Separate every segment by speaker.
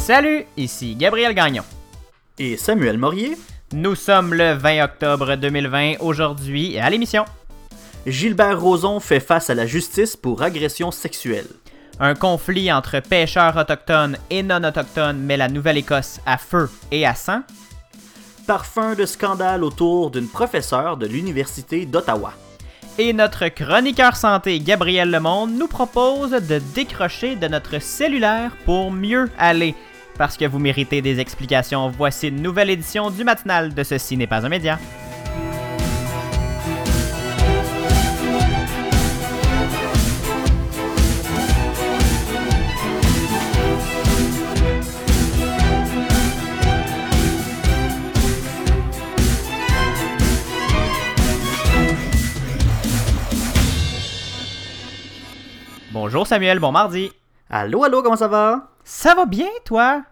Speaker 1: Salut, ici Gabriel Gagnon.
Speaker 2: Et Samuel Morier.
Speaker 1: Nous sommes le 20 octobre 2020 aujourd'hui à l'émission.
Speaker 2: Gilbert Rozon fait face à la justice pour agression sexuelle.
Speaker 1: Un conflit entre pêcheurs autochtones et non autochtones met la Nouvelle-Écosse à feu et à sang.
Speaker 2: Parfum de scandale autour d'une professeure de l'Université d'Ottawa.
Speaker 1: Et notre chroniqueur santé Gabriel Lemonde nous propose de décrocher de notre cellulaire pour mieux aller. Parce que vous méritez des explications, voici une nouvelle édition du matinal de Ceci n'est pas un média. Bonjour Samuel, bon mardi.
Speaker 2: Allô, allô, comment ça va?
Speaker 1: Ça va bien, toi?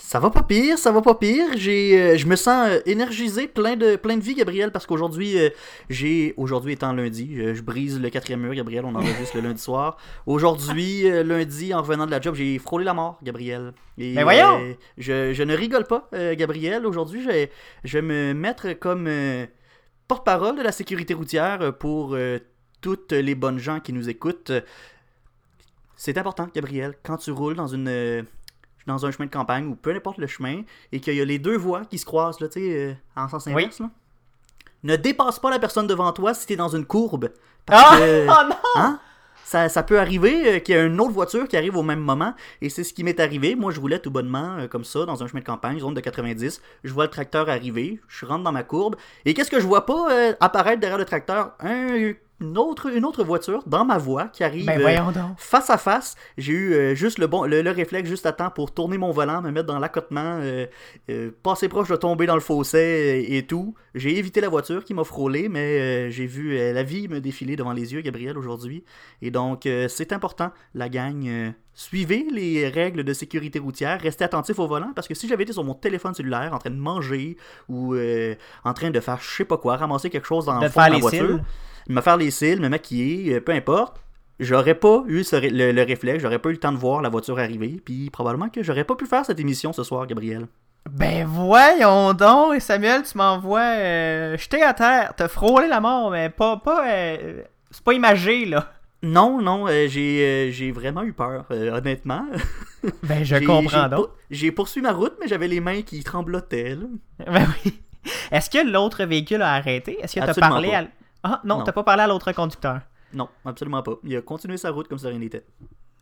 Speaker 2: Ça va pas pire, ça va pas pire. J'ai, euh, je me sens euh, énergisé, plein de, plein de vie, Gabriel, parce qu'aujourd'hui, euh, j'ai, aujourd'hui étant lundi, je brise le quatrième mur, Gabriel, on enregistre le lundi soir. Aujourd'hui, lundi, en revenant de la job, j'ai frôlé la mort, Gabriel.
Speaker 1: Et, Mais voyons!
Speaker 2: je, je, ne rigole pas, Gabriel. Aujourd'hui, je, je vais me mettre comme porte-parole de la sécurité routière pour toutes les bonnes gens qui nous écoutent. C'est important, Gabriel, quand tu roules dans une dans un chemin de campagne ou peu importe le chemin et qu'il y a les deux voies qui se croisent là, euh, en sens inverse, ne dépasse pas la personne devant toi si tu es dans une courbe.
Speaker 1: Parce ah! que, oh non!
Speaker 2: Hein? Ça, ça, peut arriver euh, qu'il y ait une autre voiture qui arrive au même moment. Et c'est ce qui m'est arrivé. Moi, je roulais tout bonnement euh, comme ça dans un chemin de campagne, zone de 90. Je vois le tracteur arriver. Je rentre dans ma courbe. Et qu'est-ce que je vois pas apparaître derrière le tracteur? Un une autre, une autre voiture dans ma voie qui arrive
Speaker 1: ben, euh,
Speaker 2: face à face. J'ai eu euh, juste le bon le, réflexe juste à temps pour tourner mon volant, me mettre dans l'accotement, euh, passer proche de tomber dans le fossé et, tout. J'ai évité la voiture qui m'a frôlé, mais j'ai vu la vie me défiler devant les yeux, Gabriel, aujourd'hui. Et donc, c'est important, la gang. Suivez les règles de sécurité routière, restez attentif au volant parce que si j'avais été sur mon téléphone cellulaire en train de manger ou en train de faire je sais pas quoi, ramasser quelque chose dans le fond de la voiture, me faire les cils, me maquiller, euh, peu importe, j'aurais pas eu le, réflexe, j'aurais pas eu le temps de voir la voiture arriver, puis probablement que j'aurais pas pu faire cette émission ce soir, Gabriel.
Speaker 1: Ben voyons donc, Samuel, tu m'envoies euh, jeter à terre, te frôler la mort, mais pas, pas, euh, c'est pas imagé là.
Speaker 2: Non, non, j'ai, vraiment eu peur, honnêtement.
Speaker 1: ben je comprends donc.
Speaker 2: J'ai poursuivi ma route, mais j'avais les mains qui tremblotaient.
Speaker 1: Ben oui. Est-ce que l'autre véhicule a arrêté? Est-ce que tu as parlé à... Ah, non, t'as pas parlé à l'autre conducteur.
Speaker 2: Non, absolument pas. Il a continué sa route comme ça rien n'était.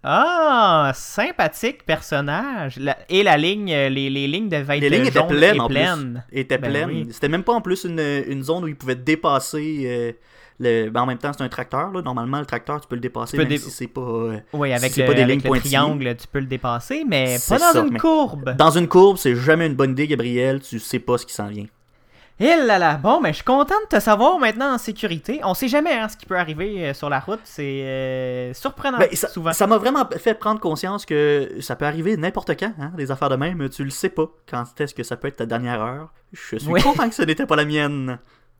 Speaker 1: Ah, sympathique personnage. et la ligne, euh, les, les lignes de
Speaker 2: Les lignes étaient pleines en pleines. plus. Étaient ben pleines. C'était même pas en plus une, une, zone où il pouvait dépasser. Euh, le... Ben, en même temps, c'est un tracteur. Là. Normalement, le tracteur, tu peux le dépasser même si c'est pas. Euh,
Speaker 1: oui, avec, le, pas des lignes le triangle, tu peux le dépasser, mais pas dans une courbe.
Speaker 2: Dans une courbe, c'est jamais une bonne idée, Gabriel. Tu sais pas ce qui s'en vient.
Speaker 1: Eh là là, bon, mais je suis content de te savoir maintenant en sécurité. On sait jamais hein, ce qui peut arriver euh, sur la route, c'est euh, surprenant ben,
Speaker 2: ça,
Speaker 1: souvent.
Speaker 2: Ça m'a vraiment fait prendre conscience que ça peut arriver n'importe quand, hein, des affaires de même, tu le sais pas quand est-ce que ça peut être ta dernière heure. Je suis content que ce n'était pas la mienne.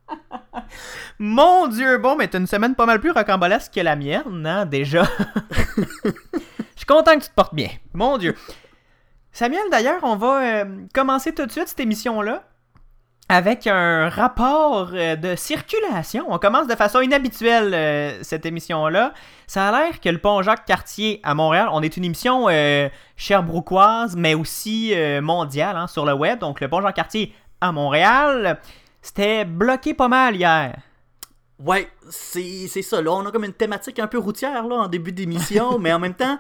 Speaker 1: Mon dieu, bon, mais t'as une semaine pas mal plus rocambolesque que la mienne, hein, déjà. Je suis content que tu te portes bien. Mon dieu. Samuel, d'ailleurs, on va euh, commencer tout de suite cette émission-là avec un rapport euh, de circulation. On commence de façon inhabituelle euh, cette émission-là. Ça a l'air que le pont Jacques-Cartier à Montréal, on est une émission euh, cherbrouquoise, mais aussi mondiale hein, sur le web. Donc le pont Jacques-Cartier à Montréal, c'était bloqué pas mal hier.
Speaker 2: Ouais, c'est ça. Là, on a comme une thématique un peu routière là, en début d'émission, mais en même temps...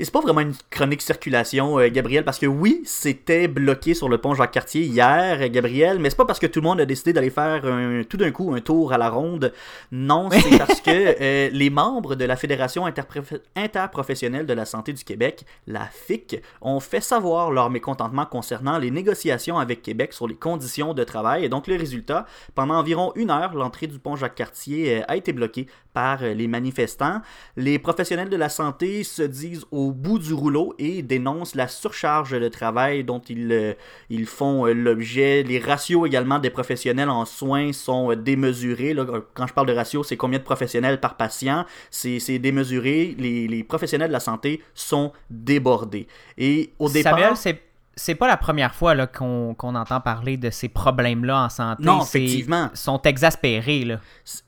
Speaker 2: Et c'est pas vraiment une chronique circulation, euh, Gabriel, parce que oui, c'était bloqué sur le pont Jacques-Cartier hier, euh, Gabriel, mais c'est pas parce que tout le monde a décidé d'aller faire tout d'un coup un tour à la ronde. Non, c'est parce que euh, les membres de la Fédération interprofessionnelle de la santé du Québec, la FIC, ont fait savoir leur mécontentement concernant les négociations avec Québec sur les conditions de travail. Et donc, le résultat, pendant environ une heure, l'entrée du pont Jacques-Cartier a été bloquée par les manifestants. Les professionnels de la santé se disent au au bout du rouleau et dénoncent la surcharge de travail dont ils, euh, ils font euh, l'objet. Les ratios également des professionnels en soins sont démesurés. Là, quand je parle de ratio, c'est combien de professionnels par patient? C'est démesuré. Les, les, professionnels de la santé sont débordés. Et au départ...
Speaker 1: Samuel, c'est pas la première fois qu'on entend parler de ces problèmes-là en santé.
Speaker 2: Non, effectivement.
Speaker 1: Ils sont exaspérés. Là.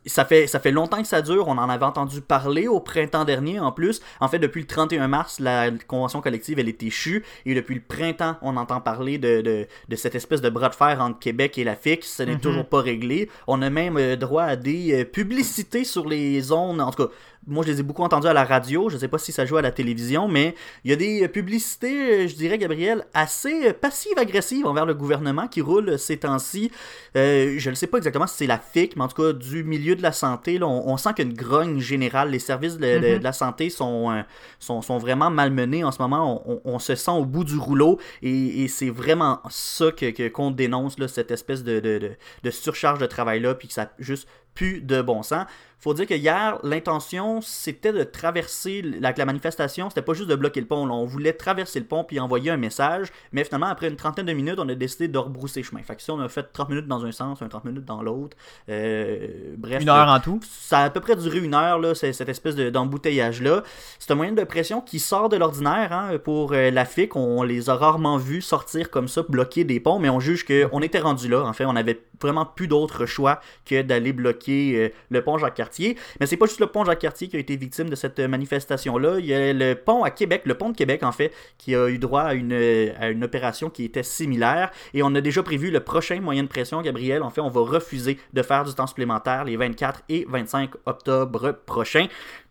Speaker 2: Ça, fait, ça fait longtemps que ça dure. On en avait entendu parler au printemps dernier en plus. En fait, depuis le 31 mars, la convention collective, elle est échue. Et depuis le printemps, on entend parler de, de, cette espèce de bras de fer entre Québec et la FIC. Ce n'est mhm. toujours pas réglé. On a même euh, droit à des euh, publicités sur les zones. En tout cas, moi, je les ai beaucoup entendus à la radio. Je ne sais pas si ça joue à la télévision, mais il y a des publicités, je dirais, Gabriel, assez passives-agressives envers le gouvernement qui roulent ces temps-ci. Euh, je ne sais pas exactement si c'est la FIC, mais en tout cas, du milieu de la santé, là, on, sent qu'il y a une grogne générale. Les services de, mm-hmm. la santé sont, euh, sont, sont, vraiment malmenés en ce moment. On, se sent au bout du rouleau et, c'est vraiment ça que, qu'on dénonce, là, cette espèce de, de, de surcharge de travail-là, puis que ça juste plus de bon sens faut dire que hier, l'intention, c'était de traverser la, la manifestation. C'était pas juste de bloquer le pont. On voulait traverser le pont puis envoyer un message. Mais finalement, après une trentaine de minutes, on a décidé de rebrousser chemin. Fait que si on a fait 30 minutes dans un sens, un 30 minutes dans l'autre. Euh, bref.
Speaker 1: Une heure en tout?
Speaker 2: Ça a à peu près duré une heure, là, cette espèce d'embouteillage-là. c'est un moyen de pression qui sort de l'ordinaire. Hein, pour euh, la FIC, on, les a rarement vus sortir comme ça, bloquer des ponts. Mais on juge qu'on était rendu là. En fait, on avait vraiment plus d'autre choix que d'aller bloquer euh, le pont Jacques-Cartier mais c'est pas juste le pont Jacques-Cartier qui a été victime de cette manifestation-là. Il y a le pont à Québec, le pont de Québec en fait, qui a eu droit à une, une opération qui était similaire. Et on a déjà prévu le prochain moyen de pression, Gabriel. En fait, on va refuser de faire du temps supplémentaire les 24 et 25 octobre prochains.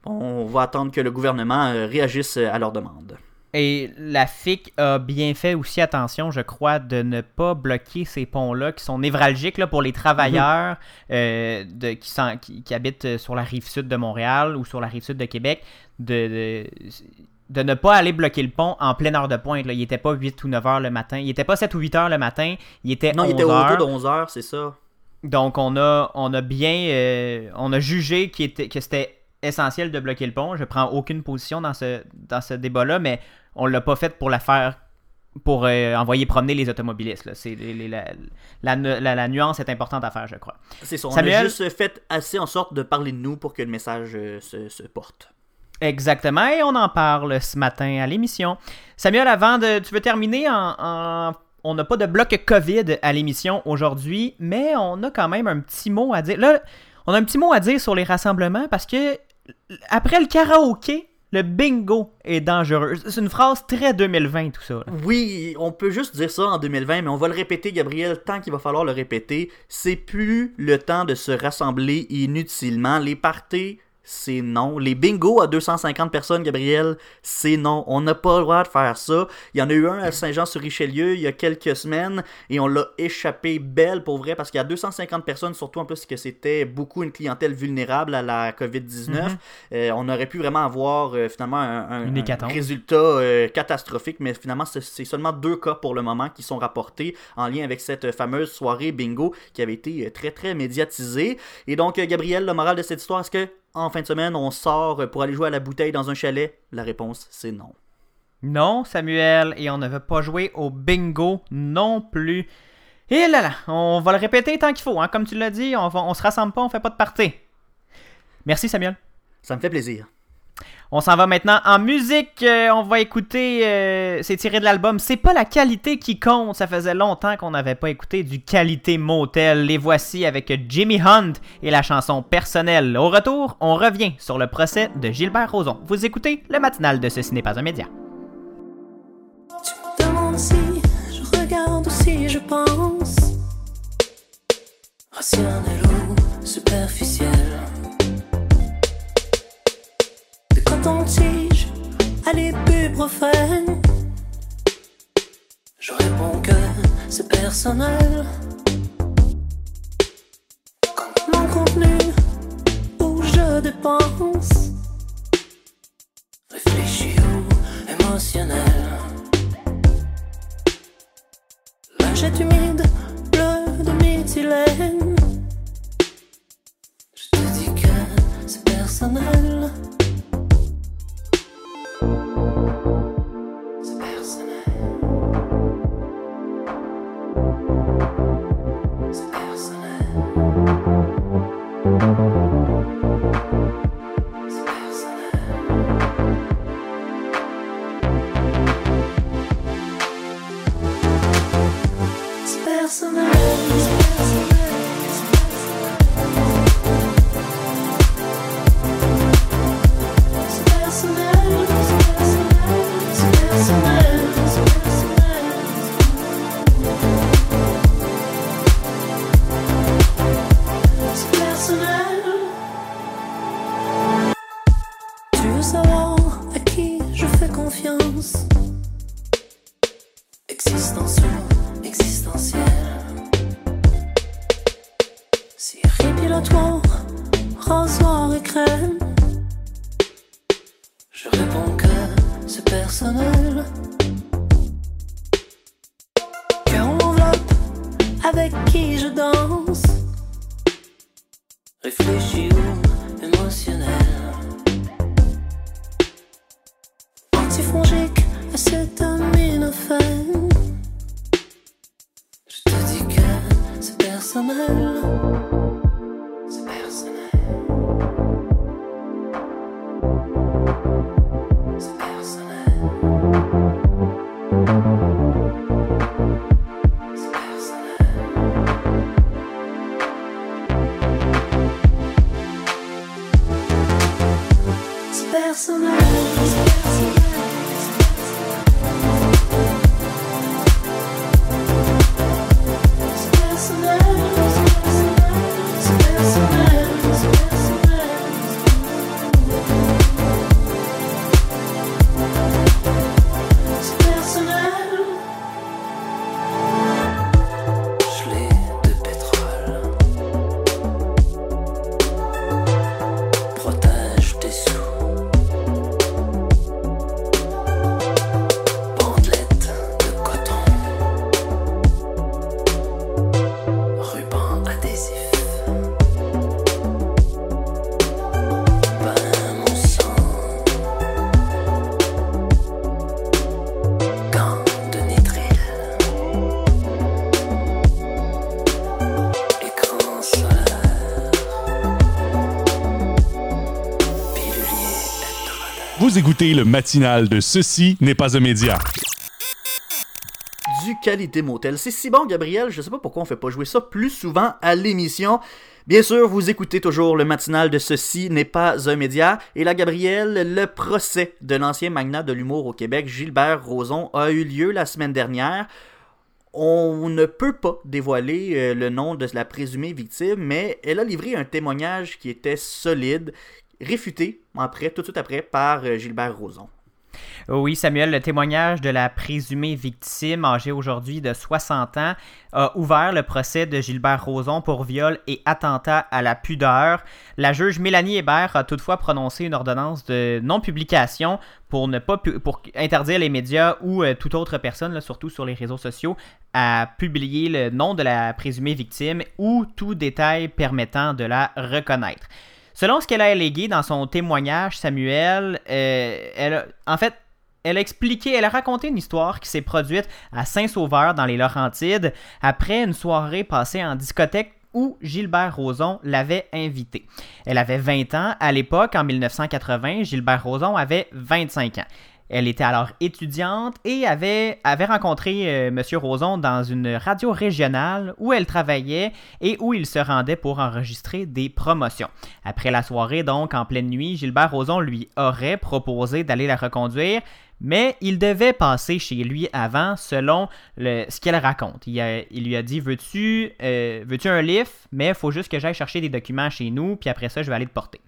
Speaker 2: On va attendre que le gouvernement euh, réagisse à leur demande.
Speaker 1: Et la FIC a bien fait aussi attention, je crois, de ne pas bloquer ces ponts-là qui sont névralgiques là, pour les travailleurs mhm. euh, de, qui, qui, habitent sur la rive sud de Montréal ou sur la rive sud de Québec, de, de, ne pas aller bloquer le pont en pleine heure de pointe. Là. Il n'était pas 8 ou 9 heures le matin. Il n'était pas 7 ou 8 heures le matin. Il était non, il était autour
Speaker 2: de 11 heures, c'est ça.
Speaker 1: Donc on a, on a bien euh, on a jugé était, que c'était essentiel de bloquer le pont. Je prends aucune position dans ce, dans ce débat-là, mais on l'a pas fait pour la faire pour euh, envoyer promener les automobilistes. C'est la, la, nuance est importante à faire, je crois.
Speaker 2: C'est ça. On a juste fait assez en sorte de parler de nous pour que le message euh, se, porte.
Speaker 1: Exactement, et on en parle ce matin à l'émission. Samuel, avant de... Tu veux terminer en... On n'a pas de bloc COVID à l'émission aujourd'hui, mais on a quand même un petit mot à dire. Là, on a un petit mot à dire sur les rassemblements parce que après le karaoké, le bingo est dangereux. C'est une phrase très 2020, tout ça.
Speaker 2: Oui, on peut juste dire ça en 2020, mais on va le répéter, Gabriel, tant qu'il va falloir le répéter. C'est plus le temps de se rassembler inutilement. Les parties c'est non. Les bingos à 250 personnes, Gabriel, c'est non. On n'a pas le droit de faire ça. Il y en a eu un à Saint-Jean-sur-Richelieu il y a quelques semaines et on l'a échappé belle pour vrai parce qu'il y a 250 personnes, surtout en plus que c'était beaucoup une clientèle vulnérable à la COVID-19. Mhm. Euh, on aurait pu vraiment avoir euh, finalement un, résultat euh, catastrophique, mais finalement c'est seulement deux cas pour le moment qui sont rapportés en lien avec cette fameuse soirée bingo qui avait été très très médiatisée. Et donc, Gabriel, le moral de cette histoire, est-ce que en fin de semaine, on sort pour aller jouer à la bouteille dans un chalet? La réponse, c'est non.
Speaker 1: Non, Samuel, et on ne veut pas jouer au bingo non plus. Et là là, on va le répéter tant qu'il faut, hein. comme tu l'as dit, on, va, on se rassemble pas, on fait pas de party. Merci Samuel.
Speaker 2: Ça me fait plaisir.
Speaker 1: On s'en va maintenant en musique. Euh, on va écouter. Euh, c'est tiré de l'album. C'est pas la qualité qui compte. Ça faisait longtemps qu'on n'avait pas écouté du qualité motel. Les voici avec Jimmy Hunt et la chanson personnelle. Au retour, on revient sur le procès de Gilbert Rozon. Vous écoutez le matinal de Ceci n'est pas un média.
Speaker 3: Coton-tige à l'ibuprofène. Je réponds que c'est personnel. Mon contenu où je dépense, réfléchi ou émotionnel. Lâchette humide, bleu de méthylène. Je te dis que c'est personnel. It's a
Speaker 4: person. Écoutez le matinal de Ceci n'est pas un média.
Speaker 2: du qualité motel. C'est si bon, Gabriel, je sais pas pourquoi on fait pas jouer ça plus souvent à l'émission. Bien sûr, vous écoutez toujours le matinal de Ceci n'est pas un média. Et là, Gabriel, le procès de l'ancien magnat de l'humour au Québec, Gilbert Rozon, a eu lieu la semaine dernière. On ne peut pas dévoiler euh, le nom de la présumée victime, mais elle a livré un témoignage qui était solide, réfuté après, tout de suite après par euh, Gilbert Rozon.
Speaker 1: Oui, Samuel, le témoignage de la présumée victime, âgée aujourd'hui de 60 ans, a ouvert le procès de Gilbert Rozon pour viol et attentat à la pudeur. La juge Mélanie Hébert a toutefois prononcé une ordonnance de non-publication pour ne pas pour interdire les médias ou euh, toute autre personne, là, surtout sur les réseaux sociaux, à publier le nom de la présumée victime ou tout détail permettant de la reconnaître. Selon ce qu'elle a allégué dans son témoignage, Samuel, euh, elle a- en fait, elle a expliqué, elle a raconté une histoire qui s'est produite à Saint-Sauveur dans les Laurentides après une soirée passée en discothèque où Gilbert Rozon l'avait invitée. Elle avait 20 ans à l'époque, en 1980, Gilbert Rozon avait 25 ans. Elle était alors étudiante et avait, avait rencontré euh, M. Rozon dans une radio régionale où elle travaillait et où il se rendait pour enregistrer des promotions. Après la soirée, donc en pleine nuit, Gilbert Rozon lui aurait proposé d'aller la reconduire, mais il devait passer chez lui avant, selon ce qu'elle raconte. Il, lui a dit Veux-tu euh, un lift? Mais il faut juste que j'aille chercher des documents chez nous, puis après ça, je vais aller te porter.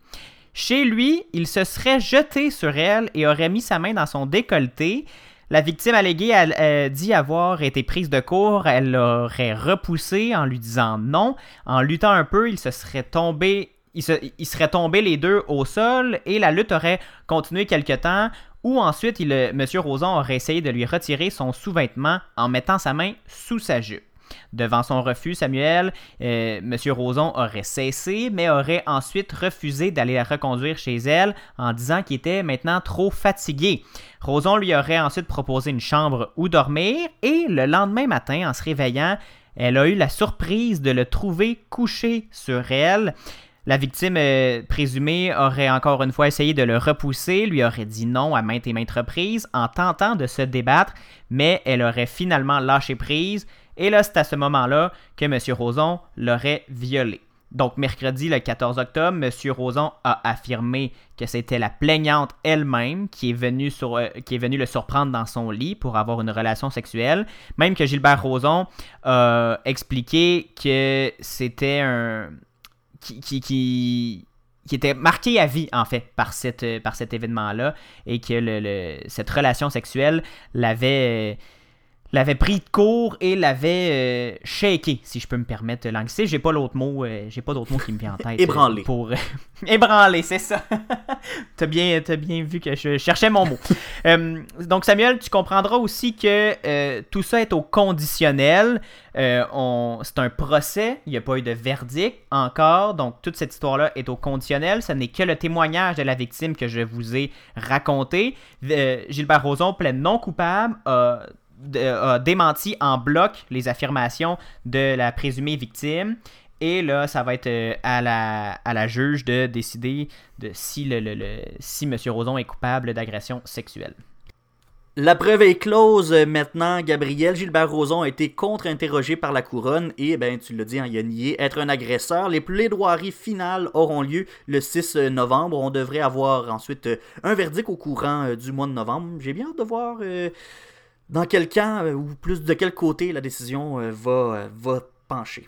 Speaker 1: Chez lui, il se serait jeté sur elle et aurait mis sa main dans son décolleté. La victime alléguée a euh, dit avoir été prise de court. Elle l'aurait repoussé en lui disant non. En luttant un peu, il se serait tombé. Il, se- il serait tombé les deux au sol et la lutte aurait continué quelque temps. Ou ensuite, il, M. Roson aurait essayé de lui retirer son sous-vêtement en mettant sa main sous sa jupe. Devant son refus, Samuel, euh, M. Roson aurait cessé, mais aurait ensuite refusé d'aller la reconduire chez elle en disant qu'il était maintenant trop fatigué. Roson lui aurait ensuite proposé une chambre où dormir et le lendemain matin, en se réveillant, elle a eu la surprise de le trouver couché sur elle. La victime euh, présumée aurait encore une fois essayé de le repousser, lui aurait dit non à maintes et maintes reprises en tentant de se débattre, mais elle aurait finalement lâché prise Et là, c'est à ce moment-là que M. Roson l'aurait violé. Donc, mercredi, le 14 octobre, M. Roson a affirmé que c'était la plaignante elle-même qui, est venue sur- euh, qui est venue le surprendre dans son lit pour avoir une relation sexuelle. Même que Gilbert Roson a expliqué que c'était un. qui, était marqué à vie, en fait, par, cette, par cet événement-là, et que cette relation sexuelle l'avait. Euh, l'avait pris de court et l'avait euh, shaké, si je peux me permettre l'anglicisme. J'ai pas l'autre mot, euh, j'ai pas d'autre mot qui me vient en tête. euh,
Speaker 2: Ébranlé.
Speaker 1: Pour... Ébranlé, c'est ça. t'as bien, t'as bien vu que je cherchais mon mot. Euh, donc Samuel, tu comprendras aussi que euh, tout ça est au conditionnel. Euh, on... C'est un procès, il n'y a pas eu de verdict encore, donc toute cette histoire-là est au conditionnel. Ce n'est que le témoignage de la victime que je vous ai raconté. Euh, Gilbert Rozon, plaide non coupable, a a démenti en bloc les affirmations de la présumée victime. Et là, ça va être euh, à, la, à la juge de décider de si, le, le- si M. Roson est coupable d'agression sexuelle.
Speaker 2: La preuve est close euh, maintenant. Gabriel Gilbert Rozon a été contre-interrogé par la couronne et, ben, tu l'as dit, hein, il a nié être un agresseur. Les plaidoiries finales auront lieu le 6 novembre. On devrait avoir ensuite euh, un verdict au courant euh, du mois de novembre. J'ai bien hâte de voir euh, dans quel camp euh, ou plus de quel côté la décision euh, va, euh, va pencher?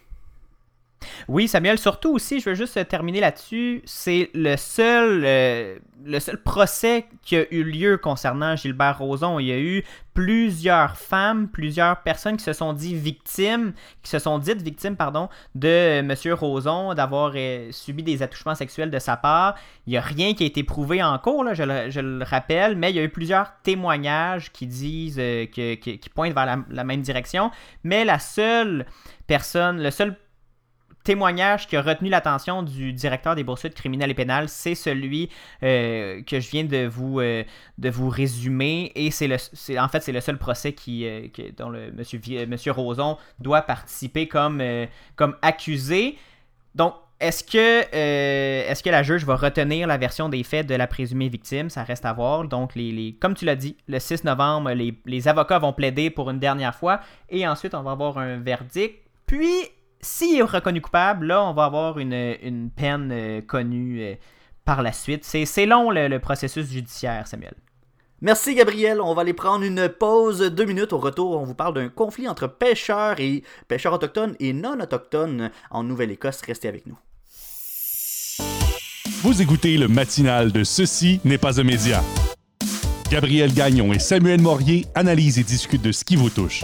Speaker 1: Oui, Samuel, surtout aussi, je veux juste terminer là-dessus, c'est le seul, euh, le seul procès qui a eu lieu concernant Gilbert Rozon. Il y a eu plusieurs femmes, plusieurs personnes qui se sont dit victimes, qui se sont dites victimes, pardon, de M. Roson, d'avoir euh, subi des attouchements sexuels de sa part. Il n'y a rien qui a été prouvé en cours, là, je, le, rappelle, mais il y a eu plusieurs témoignages qui disent, euh, qui pointent vers la, la même direction. Mais la seule personne, le seul témoignage qui a retenu l'attention du directeur des poursuites criminelles et pénales, c'est celui euh, que je viens de vous, euh, de vous résumer. Et c'est le, en fait, c'est le seul procès qui, euh, dont le monsieur, monsieur Roson doit participer comme, comme accusé. Donc, est-ce que, est-ce que la juge va retenir la version des faits de la présumée victime? Ça reste à voir. Donc, les, les- comme tu l'as dit, le 6 novembre, les, les avocats vont plaider pour une dernière fois et ensuite, on va avoir un verdict. Puis, s'il est reconnu coupable, là, on va avoir une, une peine euh, connue euh, par la suite. C'est, c'est long, le, le processus judiciaire, Samuel.
Speaker 2: Merci Gabriel, on va aller prendre une pause deux minutes. Au retour, on vous parle d'un conflit entre pêcheurs et pêcheurs autochtones et non autochtones en Nouvelle-Écosse. Restez avec nous.
Speaker 4: Vous écoutez le matinal de Ceci n'est pas un média. Gabriel Gagnon et Samuel Morier analysent et discutent de ce qui vous touche.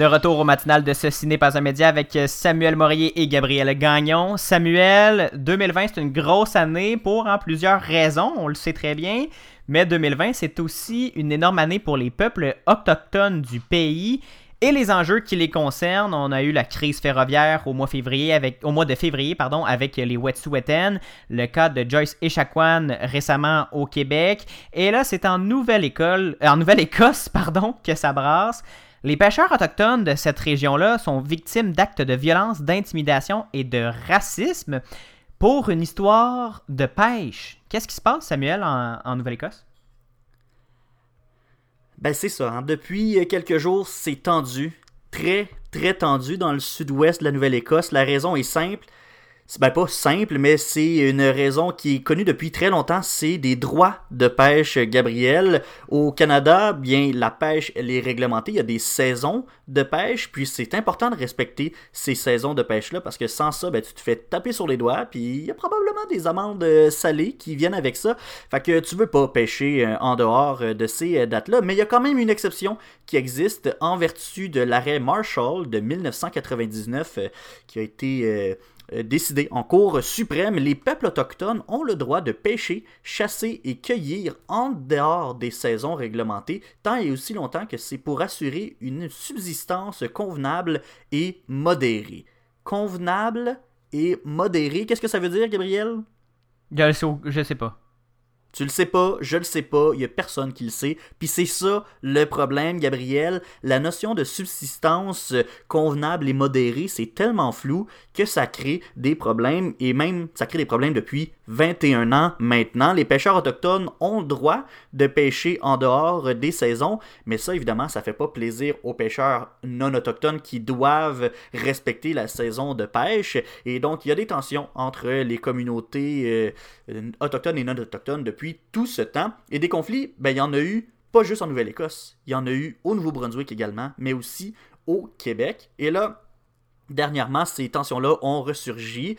Speaker 1: De retour au matinal de Ceci n'est pas un média avec Samuel Morier et Gabriel Gagnon. Samuel, 2020, c'est une grosse année pour en plusieurs raisons, on le sait très bien. Mais 2020, c'est aussi une énorme année pour les peuples autochtones du pays et les enjeux qui les concernent. On a eu la crise ferroviaire au mois de février pardon, avec les Wet'suwet'en, le cas de Joyce Echaquan récemment au Québec. Et là, c'est en Nouvelle-École, en Nouvelle-Écosse pardon, que ça brasse. Les pêcheurs autochtones de cette région-là sont victimes d'actes de violence, d'intimidation et de racisme pour une histoire de pêche. Qu'est-ce qui se passe, Samuel, en, Nouvelle-Écosse?
Speaker 2: Ben c'est ça, hein. depuis euh, quelques jours, c'est tendu, très très tendu dans le sud-ouest de la Nouvelle-Écosse. La raison est simple, c'est ben pas simple, mais c'est une raison qui est connue depuis très longtemps, c'est des droits de pêche, Gabriel. Au Canada, bien, la pêche, elle est réglementée, il y a des saisons de pêche, puis c'est important de respecter ces saisons de pêche-là, parce que sans ça, ben, tu te fais taper sur les doigts, puis il y a probablement des amendes euh, salées qui viennent avec ça. Fait que tu veux pas pêcher euh, en dehors euh, de ces dates-là, mais il y a quand même une exception qui existe en vertu de l'arrêt Marshall de 1999 euh, qui a été décidé en cour suprême, les peuples autochtones ont le droit de pêcher, chasser et cueillir en dehors des saisons réglementées, tant et aussi longtemps que c'est pour assurer une subsistance convenable et modérée. convenable et modéré. Qu'est-ce que ça veut dire, Gabriel?
Speaker 1: Je sais pas.
Speaker 2: Tu le sais pas, je le sais pas, il y a personne qui le sait. Puis c'est ça le problème, Gabriel. La notion de subsistance euh, convenable et modérée, c'est tellement flou que ça crée des problèmes et même ça crée des problèmes depuis 21 ans maintenant. Les pêcheurs autochtones ont le droit de pêcher en dehors des saisons, mais ça évidemment, ça fait pas plaisir aux pêcheurs non autochtones qui doivent respecter la saison de pêche et donc il y a des tensions entre les communautés euh, autochtones et non autochtones depuis tout ce temps. Et des conflits, ben, il y en a eu pas juste en Nouvelle-Écosse, il y en a eu au Nouveau-Brunswick également, mais aussi au Québec. Et là, dernièrement, ces tensions-là ont ressurgi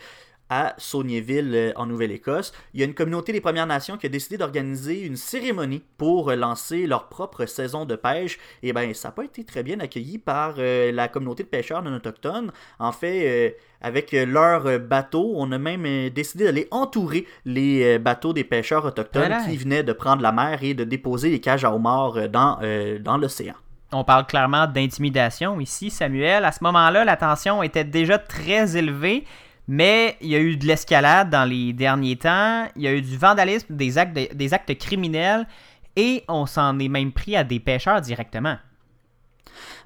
Speaker 2: à Saunieville euh, en Nouvelle-Écosse. Il y a une communauté des Premières Nations qui a décidé d'organiser une cérémonie pour lancer leur propre saison de pêche. Et ben ça n'a pas été très bien accueilli par euh, la communauté de pêcheurs non autochtones. En fait, euh, avec leur bateau, on a même décidé d'aller entourer les bateaux des pêcheurs autochtones qui venaient de prendre la mer et de déposer les cages à homards dans, dans l'océan.
Speaker 1: On parle clairement d'intimidation ici, Samuel. À ce moment-là, la tension était déjà très élevée. Mais il y a eu de l'escalade dans les derniers temps, il y a eu du vandalisme, des actes, criminels, et on s'en est même pris à des pêcheurs directement.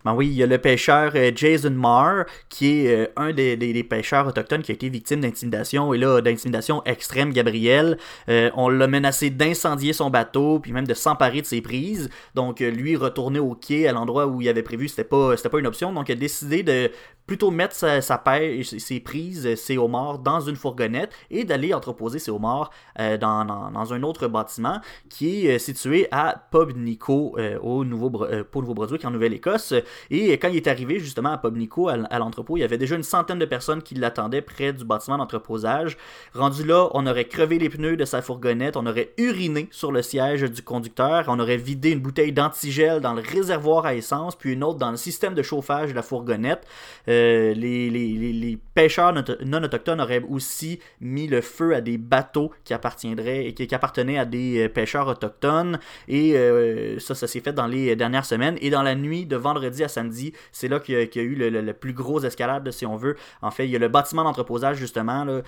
Speaker 2: Ben oui, il y a le pêcheur euh, Jason Marr, qui est euh, un des, pêcheurs autochtones qui a été victime d'intimidation, et là, d'intimidation extrême, Gabriel. Euh, on l'a menacé d'incendier son bateau, puis même de s'emparer de ses prises. Donc, lui, retourner au quai, à l'endroit où il avait prévu, c'était pas, pas une option. Donc, il a décidé de plutôt mettre sa, pêche, ses prises, ses homards dans une fourgonnette et d'aller entreposer ses homards dans, dans, un autre bâtiment qui est situé à Pobnico euh, au Nouveau-Brunswick en Nouvelle-Écosse. Et quand il est arrivé justement à Pobnico, à, l'entrepôt, il y avait déjà une centaine de personnes qui l'attendaient près du bâtiment d'entreposage. Rendu là, on aurait crevé les pneus de sa fourgonnette, on aurait uriné sur le siège du conducteur, on aurait vidé une bouteille d'antigel dans le réservoir à essence, puis une autre dans le système de chauffage de la fourgonnette. Euh, les, pêcheurs non autochtones auraient aussi mis le feu à des bateaux qui appartiendraient qui, qui appartenaient à des euh, pêcheurs autochtones. Et euh, ça, ça s'est fait dans les dernières semaines. Et dans la nuit de vendredi à samedi, c'est là qu'il y, a eu le, plus gros escalade, si on veut. En fait, il y a le bâtiment d'entreposage, justement. Là,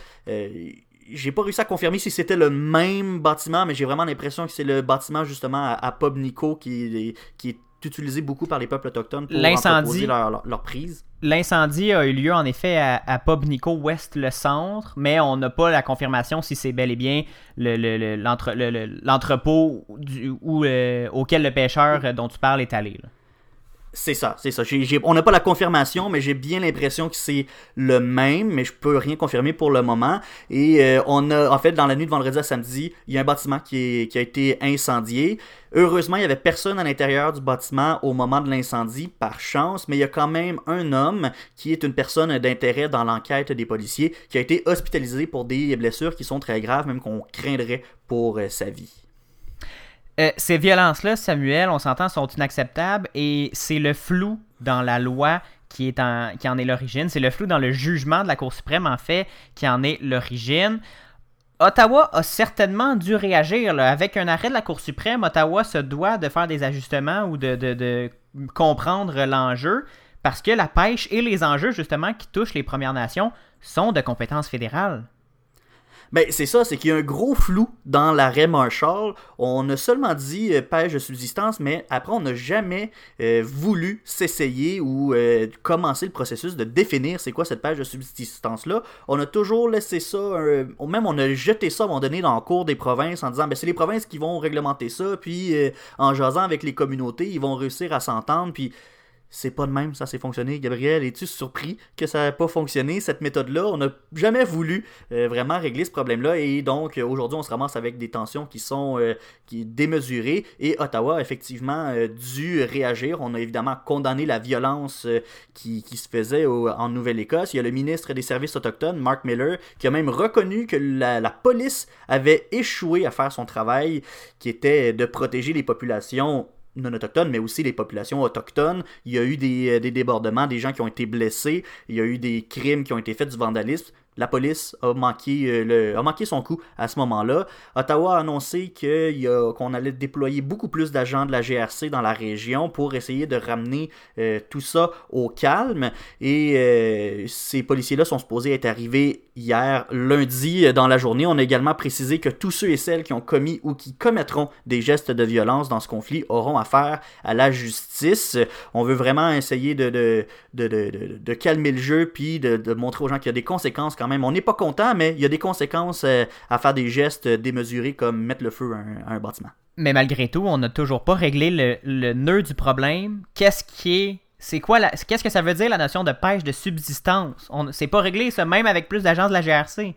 Speaker 2: j'ai pas réussi à confirmer si c'était le même bâtiment, mais j'ai vraiment l'impression que c'est le bâtiment justement à, à Pobnico qui, qui est utilisé beaucoup par les peuples autochtones pour
Speaker 1: l'incendie
Speaker 2: leur, leur, prise.
Speaker 1: L'incendie a eu lieu en effet à, à Pobnico Ouest, le centre, mais on n'a pas la confirmation si c'est bel et bien l'entrepôt le, euh, auquel le pêcheur dont tu parles est allé.
Speaker 2: C'est ça, c'est ça. on n'a pas la confirmation, mais j'ai bien l'impression que c'est le même, mais je peux rien confirmer pour le moment. Et euh, on a, en fait, dans la nuit de vendredi à samedi, il y a un bâtiment qui, a été incendié. Heureusement, il n'y avait personne à l'intérieur du bâtiment au moment de l'incendie, par chance, mais il y a quand même un homme qui est une personne d'intérêt dans l'enquête des policiers qui a été hospitalisé pour des blessures qui sont très graves, même qu'on craindrait pour euh, sa vie.
Speaker 1: Euh, ces violences-là, Samuel, on s'entend, sont inacceptables et c'est le flou dans la loi qui, est en, qui en est l'origine. C'est le flou dans le jugement de la Cour suprême, en fait, qui en est l'origine. Ottawa a certainement dû réagir. Avec un arrêt de la Cour suprême, Ottawa se doit de faire des ajustements ou de, comprendre l'enjeu parce que la pêche et les enjeux, justement, qui touchent les Premières Nations sont de compétences fédérales.
Speaker 2: Ben, c'est ça, c'est qu'il y a un gros flou dans l'arrêt Marshall. On a seulement dit euh, pêche de subsistance, mais après, on n'a jamais euh, voulu s'essayer ou euh, commencer le processus de définir c'est quoi cette pêche de subsistance-là. On a toujours laissé ça, même on a jeté ça à un moment donné dans le cours des provinces en disant ben, c'est les provinces qui vont réglementer ça, puis en jasant avec les communautés, ils vont réussir à s'entendre, puis c'est pas de même, ça s'est fonctionné. Gabriel, es-tu surpris que ça n'a pas fonctionné, cette méthode-là? On n'a jamais voulu euh, vraiment régler ce problème-là et donc euh, aujourd'hui, on se ramasse avec des tensions qui sont euh, démesurées et Ottawa a effectivement dû réagir. On a évidemment condamné la violence qui, se faisait en Nouvelle-Écosse. Il y a le ministre des Services autochtones, Mark Miller, qui a même reconnu que la police avait échoué à faire son travail qui était de protéger les populations non autochtones, mais aussi les populations autochtones. Il y a eu des, euh, des, débordements, des gens qui ont été blessés, il y a eu des crimes qui ont été faits, du vandalisme. La police a manqué, euh, le, a manqué son coup à ce moment-là. Ottawa a annoncé qu'on allait déployer beaucoup plus d'agents de la GRC dans la région pour essayer de ramener euh, tout ça au calme. Et euh, ces policiers-là sont supposés être arrivés hier lundi dans la journée. On a également précisé que tous ceux et celles qui ont commis ou qui commettront des gestes de violence dans ce conflit auront affaire à la justice. On veut vraiment essayer de, de, de, de, calmer le jeu puis de, de montrer aux gens qu'il y a des conséquences quand même. On n'est pas content, mais il y a des conséquences euh, à faire des gestes démesurés comme mettre le feu à un, bâtiment.
Speaker 1: Mais malgré tout, on n'a toujours pas réglé le, nœud du problème. Qu'est-ce qui est. C'est quoi la. Qu'est-ce que ça veut dire la notion de pêche de subsistance? On... C'est pas réglé ça, même avec plus d'agents de la GRC.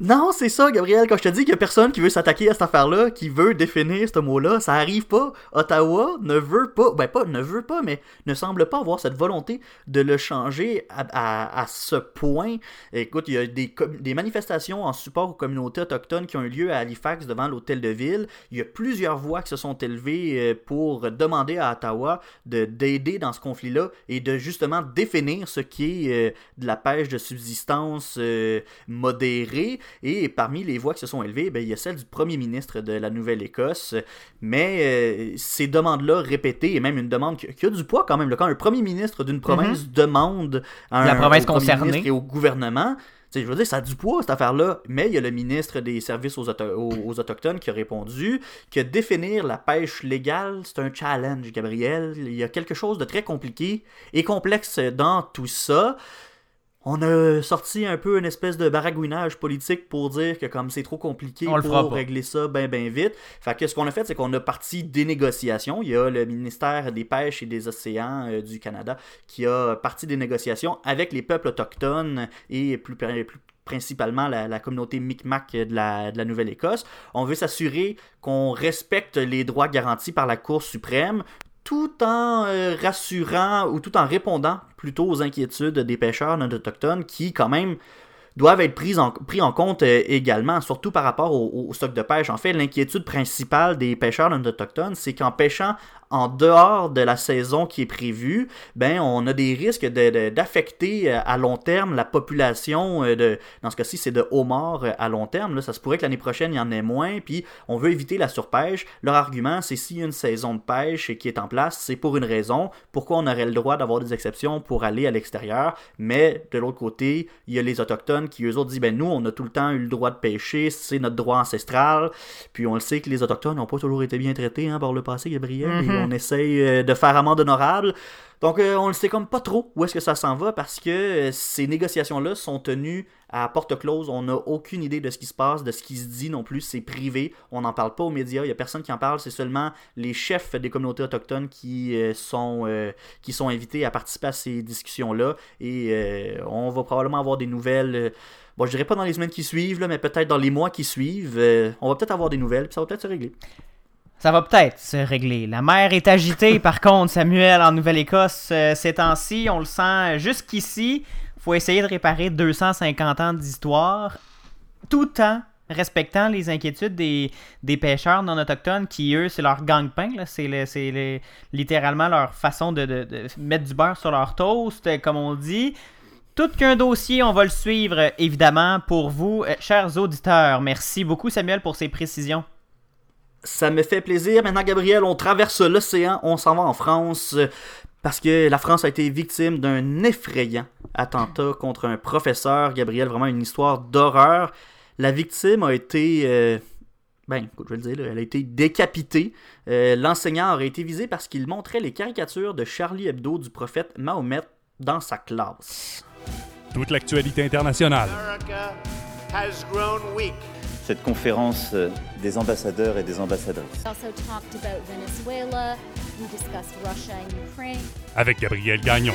Speaker 2: Non, c'est ça, Gabriel. Quand je te dis qu'il y a personne qui veut s'attaquer à cette affaire-là, qui veut définir ce mot-là, ça arrive pas. Ottawa ne veut pas, ben pas ne veut pas, mais ne semble pas avoir cette volonté de le changer à, ce point. Écoute, il y a des, des manifestations en support aux communautés autochtones qui ont eu lieu à Halifax devant l'hôtel de ville. Il y a plusieurs voix qui se sont élevées euh, pour demander à Ottawa de d'aider dans ce conflit-là et de justement définir ce qui est euh, de la pêche de subsistance euh, modérée. Et parmi les voix qui se sont élevées, ben, il y a celle du premier ministre de la Nouvelle-Écosse. Mais euh, ces demandes-là répétées, et même une demande qui, qui a du poids quand même, quand un premier ministre d'une province demande à
Speaker 1: Mhm. La
Speaker 2: un,
Speaker 1: province
Speaker 2: au
Speaker 1: concernée.
Speaker 2: et au gouvernement, je veux dire, ça a du poids cette affaire-là, mais il y a le ministre des Services aux, auto- aux- aux Autochtones qui a répondu que définir la pêche légale, c'est un challenge, Gabriel. Il y a quelque chose de très compliqué et complexe dans tout ça. On a sorti un peu une espèce de baragouinage politique pour dire que comme c'est trop compliqué
Speaker 1: On
Speaker 2: pour régler ça ben ben vite. Fait que ce qu'on a fait, c'est qu'on a parti des négociations. Il y a le ministère des Pêches et des Océans euh, du Canada qui a parti des négociations avec les peuples autochtones et plus, plus principalement la, la communauté Micmac de la, de la Nouvelle-Écosse. On veut s'assurer qu'on respecte les droits garantis par la Cour suprême tout en euh, rassurant ou tout en répondant plutôt aux inquiétudes des pêcheurs non autochtones qui, quand même, doivent être pris en, compte euh, également, surtout par rapport au, au stock de pêche. En fait, l'inquiétude principale des pêcheurs non autochtones, c'est qu'en pêchant en dehors de la saison qui est prévue, ben on a des risques de- de- d'affecter euh, à long terme la population euh, de dans ce cas-ci c'est de homards euh, à long terme là, ça se pourrait que l'année prochaine il y en ait moins puis on veut éviter la surpêche. Leur argument c'est a une saison de pêche qui est en place, c'est pour une raison. Pourquoi on aurait le droit d'avoir des exceptions pour aller à l'extérieur, mais de l'autre côté, il y a les autochtones qui eux autres disent ben nous on a tout le temps eu le droit de pêcher, c'est notre droit ancestral. Puis on le sait que les autochtones n'ont pas toujours été bien traités hein, par le passé, Gabriel. On essaye euh, de faire amende honorable. Donc euh, on ne sait comme pas trop où est-ce que ça s'en va parce que euh, ces négociations-là sont tenues à porte close. On n'a aucune idée de ce qui se passe, de ce qui se dit non plus. C'est privé. On n'en parle pas aux médias. Il n'y a personne qui en parle. C'est seulement les chefs des communautés autochtones qui, euh, sont, qui sont invités à participer à ces discussions-là. Et on va probablement avoir des nouvelles. Bon, je dirais pas dans les semaines qui suivent, là, mais peut-être dans les mois qui suivent. on va peut-être avoir des nouvelles, puis ça va peut-être se régler.
Speaker 1: Ça va peut-être se régler. La mer est agitée, par contre, Samuel, en Nouvelle-Écosse, euh, ces temps-ci. On le sent jusqu'ici. faut essayer de réparer 250 ans d'histoire, tout en respectant les inquiétudes des, pêcheurs non autochtones qui, eux, c'est leur gang-pain. C'est le- c'est le- littéralement leur façon de, de- de mettre du beurre sur leur toast, euh, comme on dit. Tout qu'un dossier, on va le suivre, euh, évidemment, pour vous, euh, chers auditeurs. Merci beaucoup, Samuel, pour ces précisions.
Speaker 2: Ça me fait plaisir. Maintenant, Gabriel, on traverse l'océan, on s'en va en France euh, parce que la France a été victime d'un effrayant attentat contre un professeur. Gabriel, vraiment une histoire d'horreur. La victime a été... euh, ben, écoute, je vais le dire, là, elle a été décapitée. Euh, L'enseignant aurait été visé parce qu'il montrait les caricatures de Charlie Hebdo du prophète Mahomet dans sa classe.
Speaker 4: Toute l'actualité internationale.
Speaker 5: America has grown weak.
Speaker 6: Cette conférence euh, des ambassadeurs et des ambassadrices.
Speaker 7: We also talked about Venezuela. We discussed Russia and Ukraine.
Speaker 4: Avec Gabriel Gagnon.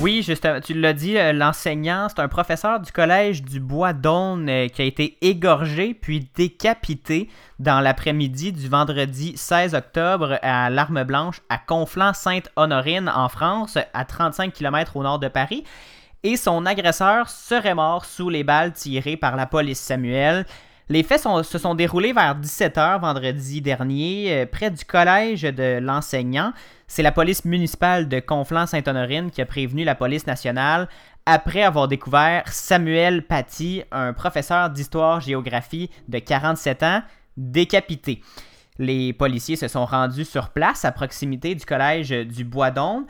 Speaker 1: Oui, justement, tu l'as dit, euh, l'enseignant, c'est un professeur du collège du Bois d'Aulne euh, qui a été égorgé puis décapité dans l'après-midi du vendredi 16 octobre à l'Arme Blanche à Conflans-Sainte-Honorine en France, à 35 km au nord de Paris. Et son agresseur serait mort sous les balles tirées par la police Samuel. Les faits se sont déroulés vers 17h vendredi dernier, euh, près du collège de l'enseignant. c'est la police municipale de Conflans-Sainte-Honorine qui a prévenu la police nationale après avoir découvert Samuel Paty, un professeur d'histoire-géographie de 47 ans, décapité. Les policiers se sont rendus sur place à proximité du collège du Bois d'Onde.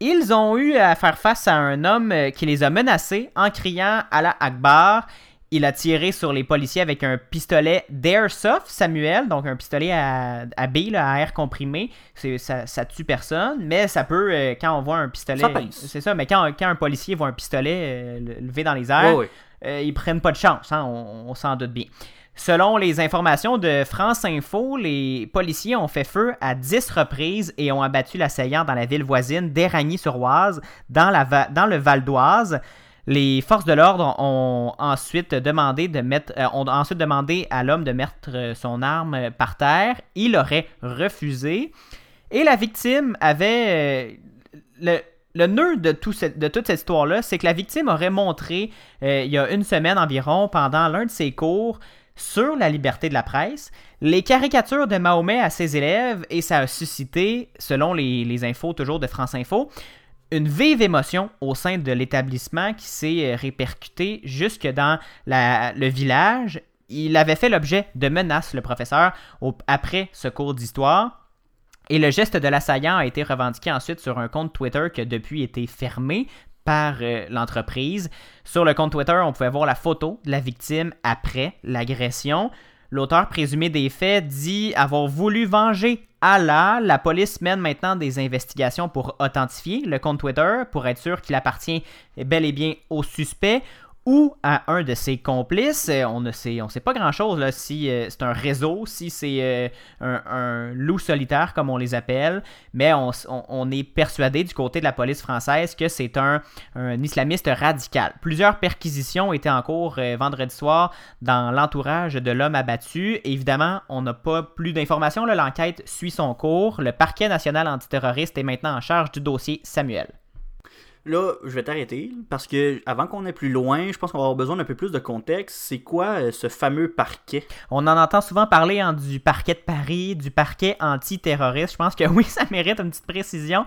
Speaker 1: Ils ont eu à faire face à un homme euh, qui les a menacés en criant à la Akbar. Il a tiré sur les policiers avec un pistolet d'Airsoft, Samuel, donc un pistolet à, à à air comprimé. C'est- Ça, ça tue personne, mais ça peut, euh, quand on voit un pistolet. C'est ça, mais quand, quand un policier voit un pistolet euh, le- levé dans les airs,
Speaker 2: ouais.
Speaker 1: euh, ils prennent pas de chance, hein, on, on s'en doute bien. Selon les informations de France Info, les policiers ont fait feu à 10 reprises et ont abattu l'assaillant dans la ville voisine d'Éragny-sur-Oise, dans, la Va- dans le Val d'Oise. Les forces de l'ordre ont ensuite demandé euh, à l'homme de mettre euh, son arme euh, par terre. Il aurait refusé. Et la victime avait le, nœud de, toute cette histoire-là, c'est que la victime aurait montré, il y a une semaine environ, pendant l'un de ses cours sur la liberté de la presse, les caricatures de Mahomet à ses élèves, et ça a suscité, selon les infos toujours de France Info, une vive émotion au sein de l'établissement qui s'est euh, répercutée jusque dans le village. Il avait fait l'objet de menaces, le professeur, après ce cours d'histoire. Et le geste de l'assaillant a été revendiqué ensuite sur un compte Twitter qui a depuis été fermé par euh, l'entreprise. Sur le compte Twitter, on pouvait voir la photo de la victime après l'agression. L'auteur présumé des faits dit avoir voulu venger Allah. La police mène maintenant des investigations pour authentifier le compte Twitter pour être sûr qu'il appartient bel et bien au suspect ou à un de ses complices. Euh, On ne sait, pas grand-chose si euh, c'est un réseau, si c'est euh, un, loup solitaire comme on les appelle, mais on, est persuadé du côté de la police française que c'est un, islamiste radical. Plusieurs perquisitions étaient en cours vendredi soir dans l'entourage de l'homme abattu. Évidemment, on n'a pas plus d'informations. L'enquête suit son cours. Le parquet national antiterroriste est maintenant en charge du dossier Samuel.
Speaker 2: Là, je vais t'arrêter parce que avant qu'on aille plus loin, je pense qu'on va avoir besoin d'un peu plus de contexte. C'est quoi euh, ce fameux parquet?
Speaker 1: On en entend souvent parler hein, du parquet de Paris, du parquet antiterroriste. Je pense que oui, ça mérite une petite précision.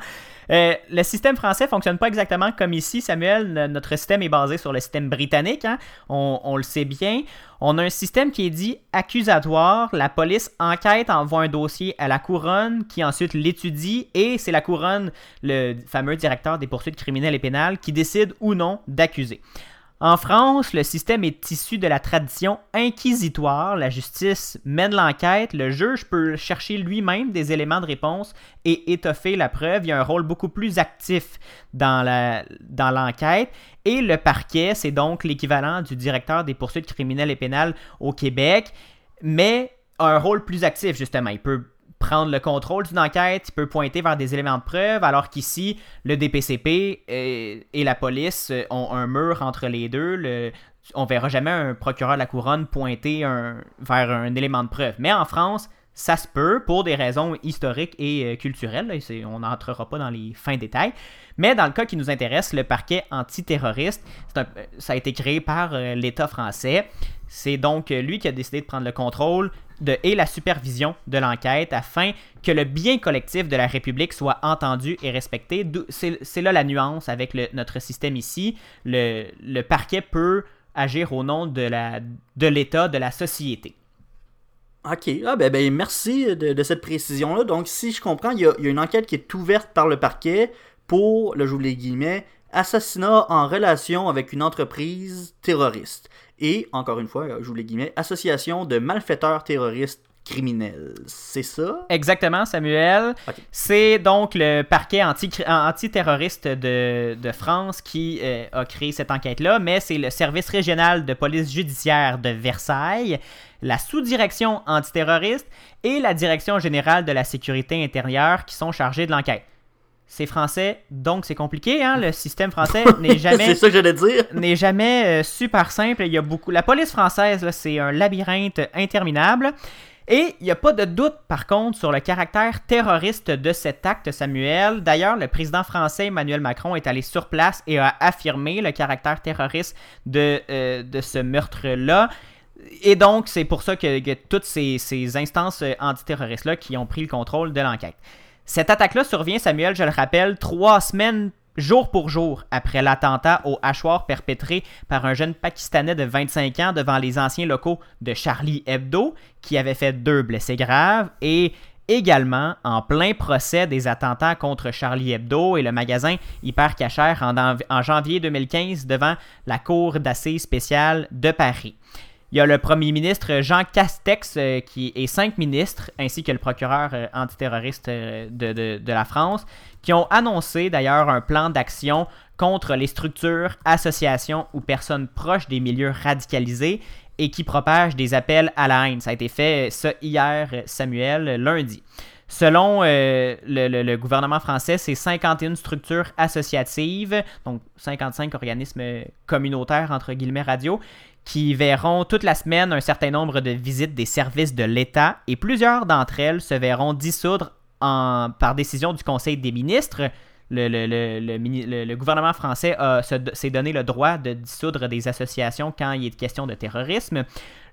Speaker 1: Euh, le système français fonctionne pas exactement comme ici, Samuel. Notre système est basé sur le système britannique. hein. On le sait bien. On a un système qui est dit accusatoire. La police enquête, envoie un dossier à la couronne qui ensuite l'étudie et c'est la couronne, le fameux directeur des poursuites criminelles et pénales, qui décide ou non d'accuser. En France, le système est issu de la tradition inquisitoire. La justice mène l'enquête, le juge peut chercher lui-même des éléments de réponse et étoffer la preuve. Il y a un rôle beaucoup plus actif dans l'enquête. et le parquet, c'est donc l'équivalent du directeur des poursuites criminelles et pénales au Québec, mais a un rôle plus actif, justement. Il peut prendre le contrôle d'une enquête, il peut pointer vers des éléments de preuve, alors qu'ici, le DPCP et, et la police euh, ont un mur entre les deux. Le, on verra jamais un procureur de la couronne pointer vers un élément de preuve. Mais en France, ça se peut pour des raisons historiques et euh, culturelles. on n'entrera pas dans les fins détails. Mais dans le cas qui nous intéresse, le parquet antiterroriste, euh, ça a été créé par euh, l'État français. C'est donc euh, lui qui a décidé de prendre le contrôle et la supervision de l'enquête afin que le bien collectif de la République soit entendu et respecté. C'est là la nuance avec notre système ici. Le, parquet peut agir au nom de l'État, de la société.
Speaker 2: Ok, ah ben, ben merci de, cette précision-là. Donc, si je comprends, il y a une enquête qui est ouverte par le parquet pour, là j'ouvre les guillemets, assassinat en relation avec une entreprise terroriste. Et, encore une fois, j'ouvre les guillemets, association de malfaiteurs terroristes criminels. C'est ça?
Speaker 1: Exactement, Samuel. C'est donc le parquet anti- antiterroriste de, de France qui euh, a créé cette enquête-là, mais c'est le service régional de police judiciaire de Versailles, la sous-direction antiterroriste et la direction générale de la sécurité intérieure qui sont chargés de l'enquête. C'est français, donc c'est compliqué, hein? Le système français n'est jamais
Speaker 2: c'est ça que j'allais dire.
Speaker 1: n'est jamais euh, super simple. Il y a beaucoup. La police française, c'est un labyrinthe interminable. Et il n'y a pas de doute, par contre, sur le caractère terroriste de cet acte, Samuel. D'ailleurs, le président français Emmanuel Macron est allé sur place et a affirmé le caractère terroriste de, euh, de ce meurtre-là. Et donc, c'est pour ça que, que toutes ces, ces instances euh, antiterroristes-là qui ont pris le contrôle de l'enquête. Cette attaque-là survient, Samuel, je le rappelle, trois semaines jour pour jour après l'attentat au hachoir perpétré par un jeune Pakistanais de 25 ans devant les anciens locaux de Charlie Hebdo, qui avait fait deux blessés graves, et également en plein procès des attentats contre Charlie Hebdo et le magasin Hyper Cacher en, en janvier 2015 devant la Cour d'assises spéciale de Paris. Il y a le premier ministre Jean Castex euh, qui est cinq ministres, ainsi que le procureur euh, antiterroriste euh, de, de- la France, qui ont annoncé d'ailleurs un plan d'action contre les structures, associations ou personnes proches des milieux radicalisés et qui propagent des appels à la haine. Ça a été fait euh, ça hier, euh, Samuel, euh, lundi. Selon euh, le, le- gouvernement français, c'est 51 structures associatives, donc 55 organismes euh, communautaires, entre guillemets, radio, qui verront toute la semaine un certain nombre de visites des services de l'État et plusieurs d'entre elles se verront dissoudre en- par décision du Conseil des ministres. Le, gouvernement français s'est donné le droit de dissoudre des associations quand il est question de terrorisme.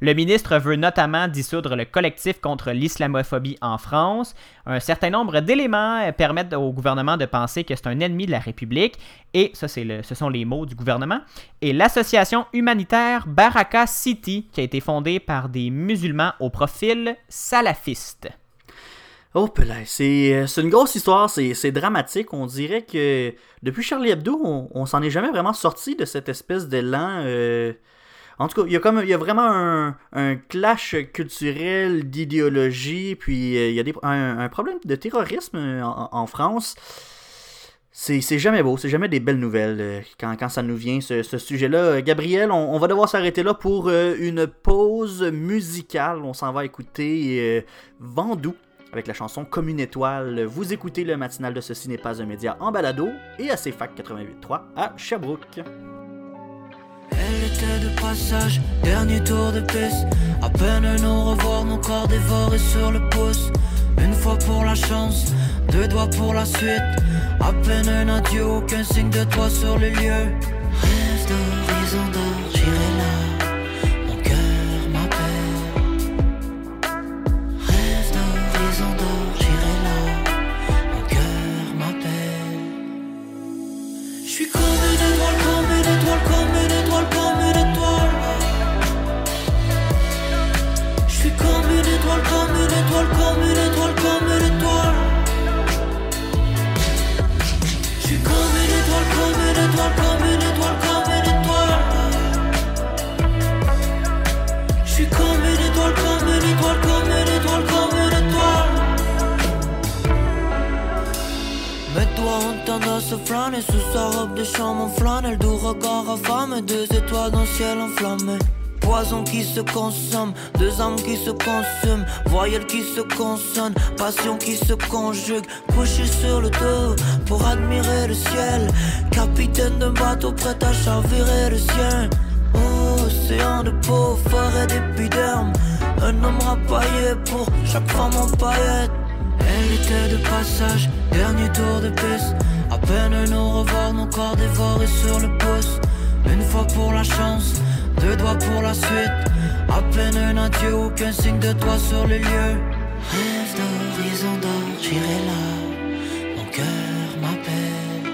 Speaker 1: Le ministre veut notamment dissoudre le collectif contre l'islamophobie en France. Un certain nombre d'éléments permettent au gouvernement de penser que c'est un ennemi de la République. Et ça, ce sont les mots du gouvernement. Et l'association humanitaire Baraka City, qui a été fondée par des musulmans au profil salafiste.
Speaker 2: Oh, c'est euh, c'est une grosse histoire, c'est dramatique. On dirait que depuis Charlie Hebdo, on, s'en est jamais vraiment sorti de cette espèce d'élan. euh, En tout cas, il y a, comme, il y a vraiment un, un clash culturel d'idéologie, puis euh, il y a des, un, problème de terrorisme en, France. C'est jamais beau, c'est jamais des belles nouvelles quand, quand ça nous vient, ce, sujet-là. Gabriel, on, on va devoir s'arrêter là pour une pause musicale. On s'en va écouter Vandou avec la chanson Comme une étoile. Vous écoutez le matinal de Ceci n'est pas un média en balado et à CFAC 88.3 à Sherbrooke.
Speaker 3: Elle était de passage, dernier tour de piste. À peine nous revoir, nos corps dévorés sur le pouce. Une fois pour la chance, deux doigts pour la suite. À peine un adieu, aucun signe de toi sur le lieu. Consomme, deux âmes qui se consument, voyelles qui se consonnent, passion qui se conjugue, couché sur le dos pour admirer le ciel, capitaine d'un bateau prêt à chavirer le sien. Océan de peau, forêt d'épiderme, un homme rapaillé pour chaque femme en paillettes. Elle était de passage, dernier tour de piste. À peine nous revoir, nos corps dévorés sur le pouce. Une fois pour la chance, deux doigts pour la suite. À peine un adieu, aucun signe de toi sur le lieu. Rêve d'horizon d'or, j'irai là. Mon cœur m'appelle.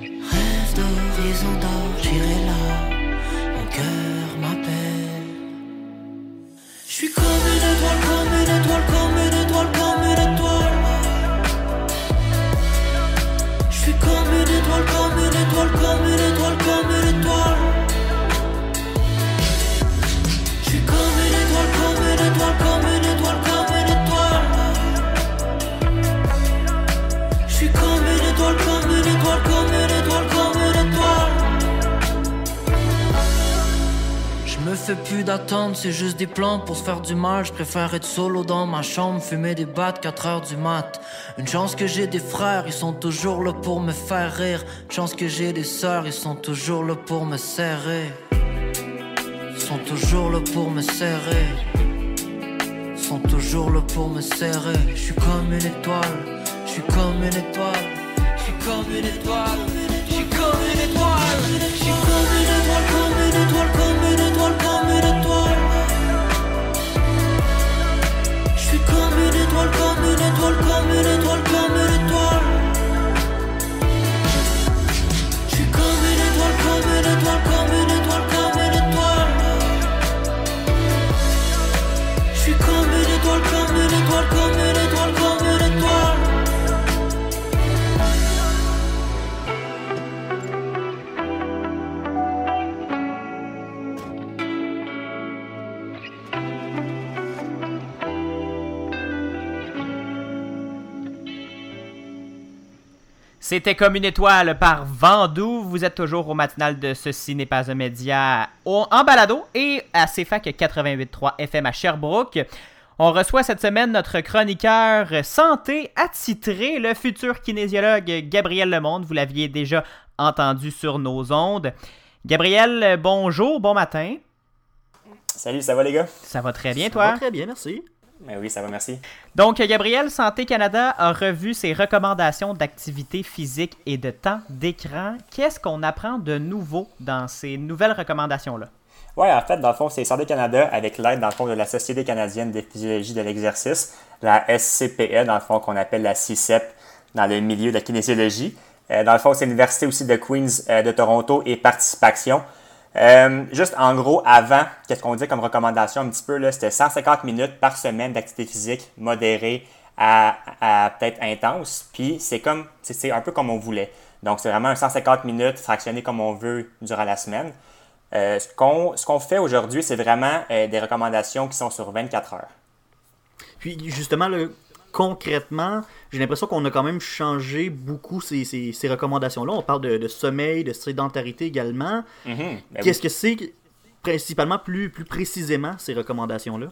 Speaker 3: Rêve d'horizon d'or, j'irai là. Mon cœur m'appelle. Je suis comme une étoile, comme une étoile, comme une étoile, comme une étoile. Je suis comme une étoile, comme une étoile, comme une étoile, comme une étoile. Fais plus d'attente, c'est juste des plans pour se faire du mal. Je préfère être solo dans ma chambre, fumer des battes 4 heures du mat. Une chance que j'ai des frères, ils sont toujours là pour me faire rire. Une chance que j'ai des sœurs, ils sont toujours là pour me serrer. Ils sont toujours là pour me serrer. Ils sont toujours là pour me serrer. Je suis comme une étoile, je suis comme une étoile. Je comme une étoile, je suis comme une étoile. Je comme une étoile, comme une étoile, comme une étoile, comme une étoile. Je suis comme une étoile,
Speaker 1: C'était comme une étoile par Vendoux. Vous êtes toujours au matinal de Ceci n'est pas un média en balado et à CFAC 88.3 FM à Sherbrooke. On reçoit cette semaine notre chroniqueur santé attitré, le futur kinésiologue Gabriel Lemonde. Vous l'aviez déjà entendu sur nos ondes. Gabriel, bonjour, bon matin.
Speaker 8: Salut, ça va les gars?
Speaker 1: Ça va très bien,
Speaker 2: Ça
Speaker 1: toi?
Speaker 2: va très bien, merci.
Speaker 8: Oui, ça va, merci.
Speaker 1: Donc, Gabriel, Santé Canada a revu ses recommandations d'activité physique et de temps d'écran. Qu'est-ce qu'on apprend de nouveau dans ces nouvelles recommandations-là?
Speaker 8: Ouais, en fait, dans le fond, c'est Santé Canada avec l'aide, dans le fond, de la Société canadienne de physiologie de l'exercice, la SCPE, dans le fond, qu'on appelle la CICEP dans le milieu de la kinésiologie. Euh, dans le fond, c'est l'Université aussi de Queen's euh, de Toronto et Participation. Euh, juste en gros, avant, qu'est-ce qu'on dit comme recommandation un petit peu, c'était 150 minutes par semaine d'activité physique modérée à, peut-être intense. Puis c'est comme, c'est- un peu comme on voulait. Donc c'est vraiment un 150 minutes fractionné comme on veut durant la semaine. Euh, ce qu'on fait aujourd'hui, c'est vraiment euh, des recommandations qui sont sur 24 heures.
Speaker 2: Puis justement, là, concrètement, j'ai l'impression qu'on a quand même changé beaucoup ces, ces- ces recommandations-là. On parle de, de sommeil, de sédentarité également.
Speaker 8: Mhm. Ben
Speaker 2: Qu'est-ce que c'est principalement plus, plus précisément ces recommandations-là?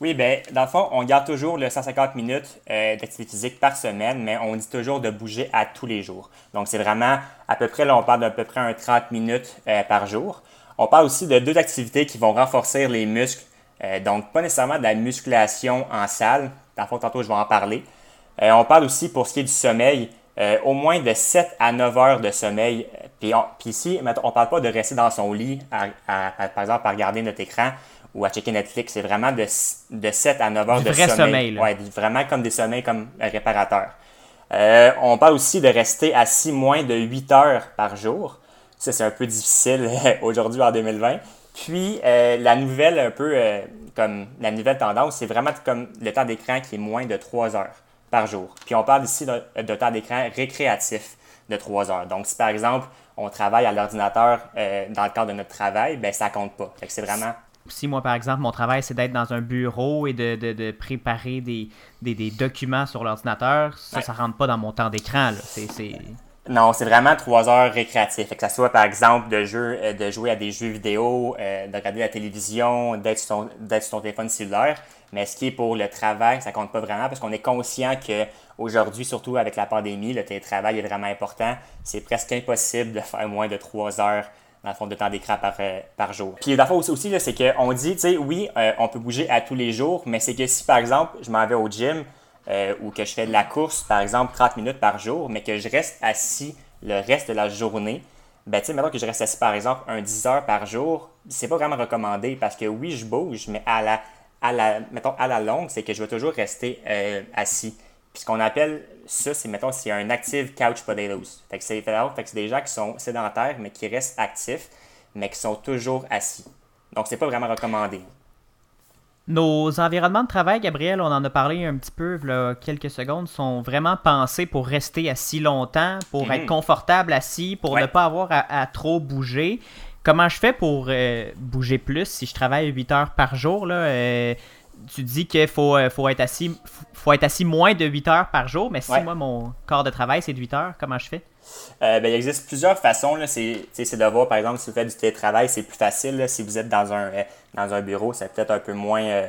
Speaker 8: Oui, ben, dans le fond, on garde toujours le 150 minutes euh, d'activité physique par semaine, mais on dit toujours de bouger à tous les jours. Donc, c'est vraiment à peu près, là, on parle d'à peu près un 30 minutes euh, par jour. On parle aussi de deux activités qui vont renforcer les muscles. Euh, donc, pas nécessairement de la musculation en salle. Dans le fond, tantôt, je vais en parler. Euh, on parle aussi pour ce qui est du sommeil, euh, au moins de 7 à 9 heures de sommeil. Puis, on- puis ici, on ne parle pas de rester dans son lit, à- à- à- par exemple, à regarder notre écran ou à checker Netflix. C'est vraiment de, de 7 à 9 heures
Speaker 1: Du
Speaker 8: de
Speaker 1: vrai
Speaker 8: sommeil.
Speaker 1: sommeil, là.
Speaker 8: Ouais, vraiment comme des sommeils comme réparateurs. Euh, on parle aussi de rester assis moins de 8 heures par jour. Ça, c'est un peu difficile aujourd'hui en 2020. Puis, euh, la nouvelle, un peu euh, comme la nouvelle tendance, c'est vraiment comme le temps d'écran qui est moins de 3 heures par jour. Puis, on parle ici de, de temps d'écran récréatif de 3 heures. Donc, si par exemple, on travaille à l'ordinateur euh, dans le cadre de notre travail, ben ça compte pas. Fait que c'est vraiment
Speaker 1: Si moi, par exemple, mon travail, c'est d'être dans un bureau et de, de- de préparer des, des- des documents sur l'ordinateur, ça,
Speaker 8: Ouais.
Speaker 1: ça rentre pas dans mon temps d'écran. c'est-
Speaker 8: Non, c'est vraiment trois heures récréatives. Que ça soit par exemple de, jeu, euh, de jouer à des jeux vidéo, euh, de regarder la télévision, d'être sur, ton- téléphone cellulaire. Mais ce qui est pour le travail, ça compte pas vraiment parce qu'on est conscient que aujourd'hui, surtout avec la pandémie, le télétravail est vraiment important. C'est presque impossible de faire moins de trois heures dans le fond de temps d'écran par, euh, par jour. Puis la fois aussi, c'est qu'on dit, tu sais, oui, euh, on peut bouger à tous les jours, mais c'est que si par exemple, je m'en vais au gym, euh, ou que je fais de la course, par exemple, 30 minutes par jour, mais que je reste assis le reste de la journée, ben, tu sais, maintenant que je reste assis, par exemple, un 10 heures par jour, c'est pas vraiment recommandé parce que oui, je bouge, mais à la, à la, mettons, à la longue, c'est que je vais toujours rester euh, assis. Puis ce qu'on appelle ça, c'est, mettons, c'est un active couch potatoes. Fait que c'est, fait que c'est des gens qui sont sédentaires, mais qui restent actifs, mais qui sont toujours assis. Donc, c'est pas vraiment recommandé.
Speaker 1: Nos environnements de travail, Gabriel, on en a parlé un petit peu il y a quelques secondes, sont vraiment pensés pour rester assis longtemps, pour
Speaker 8: Mhm.
Speaker 1: être confortable assis, pour
Speaker 8: Ouais.
Speaker 1: ne pas avoir à, à trop bouger. Comment je fais pour euh, bouger plus si je travaille 8 heures par jour? Là, euh, tu dis qu'il faut, euh, faut, être assis, faut être assis moins de 8 heures par jour, mais si
Speaker 8: Ouais.
Speaker 1: moi, mon corps de travail, c'est de 8 heures, comment je fais?
Speaker 8: Euh, ben, il existe plusieurs façons. C'est de voir, par exemple, si vous faites du télétravail, c'est plus facile. Si vous êtes dans un, euh, dans un bureau, c'est peut-être un peu moins euh,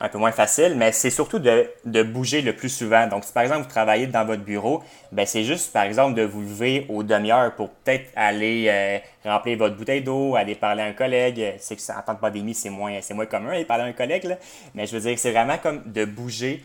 Speaker 8: un peu moins facile, mais c'est surtout de, de bouger le plus souvent. Donc, si par exemple vous travaillez dans votre bureau, ben c'est juste par exemple de vous lever aux demi-heures pour peut-être aller remplir votre bouteille d'eau, aller parler à un collègue. C'est que en temps de pandémie, c'est moins, moins commun aller parler à un collègue, mais je veux dire, c'est vraiment comme de bouger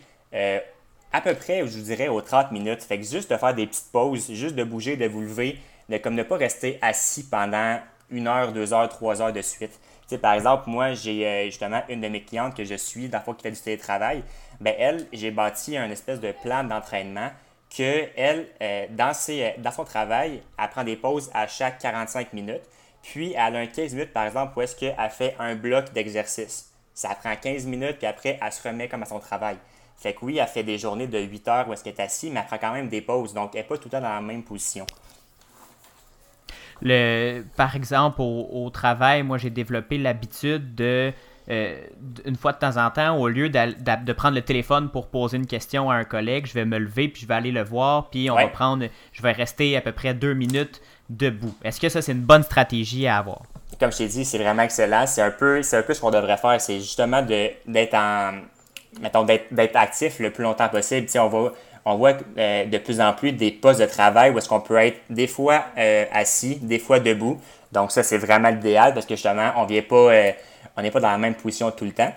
Speaker 8: à peu près, je vous dirais, aux 30 minutes. Fait que juste de faire des petites pauses, juste de bouger, de vous lever, de comme ne pas rester assis pendant une heure, deux heures, trois heures de suite. Tu par exemple, moi, j'ai euh, justement une de mes clientes que je suis, dans le fond, qui fait du télétravail. Ben, elle, j'ai bâti un espèce de plan d'entraînement que elle, euh, dans, euh, dans son travail, elle prend des pauses à chaque 45 minutes. Puis, elle a un 15 minutes, par exemple, où est-ce qu'elle fait un bloc d'exercice. Ça prend 15 minutes, puis après, elle se remet comme à son travail. Fait que oui, elle fait des journées de 8 heures où est-ce qu'elle est assise, mais elle prend quand même des pauses. Donc, elle n'est pas tout le temps dans la même position.
Speaker 1: Le, par exemple, au, au travail, moi, j'ai développé l'habitude de euh, une fois de temps en temps, au lieu de prendre le téléphone pour poser une question à un collègue, je vais me lever puis je vais aller le voir puis on
Speaker 8: Ouais.
Speaker 1: va prendre, je vais rester à peu près deux minutes debout. Est-ce que ça c'est une bonne stratégie à avoir?
Speaker 8: comme je t'ai dit, c'est vraiment excellent. C'est un peu, c'est un peu ce qu'on devrait faire. C'est justement de, d'être en, mettons, d'être, actif le plus longtemps possible. On va, on voit euh, de plus en plus des postes de travail où est-ce qu'on peut être des fois euh, assis, des fois debout. Donc ça, c'est vraiment l'idéal parce que justement, on vient pas, euh, on n'est pas dans la même position tout le temps.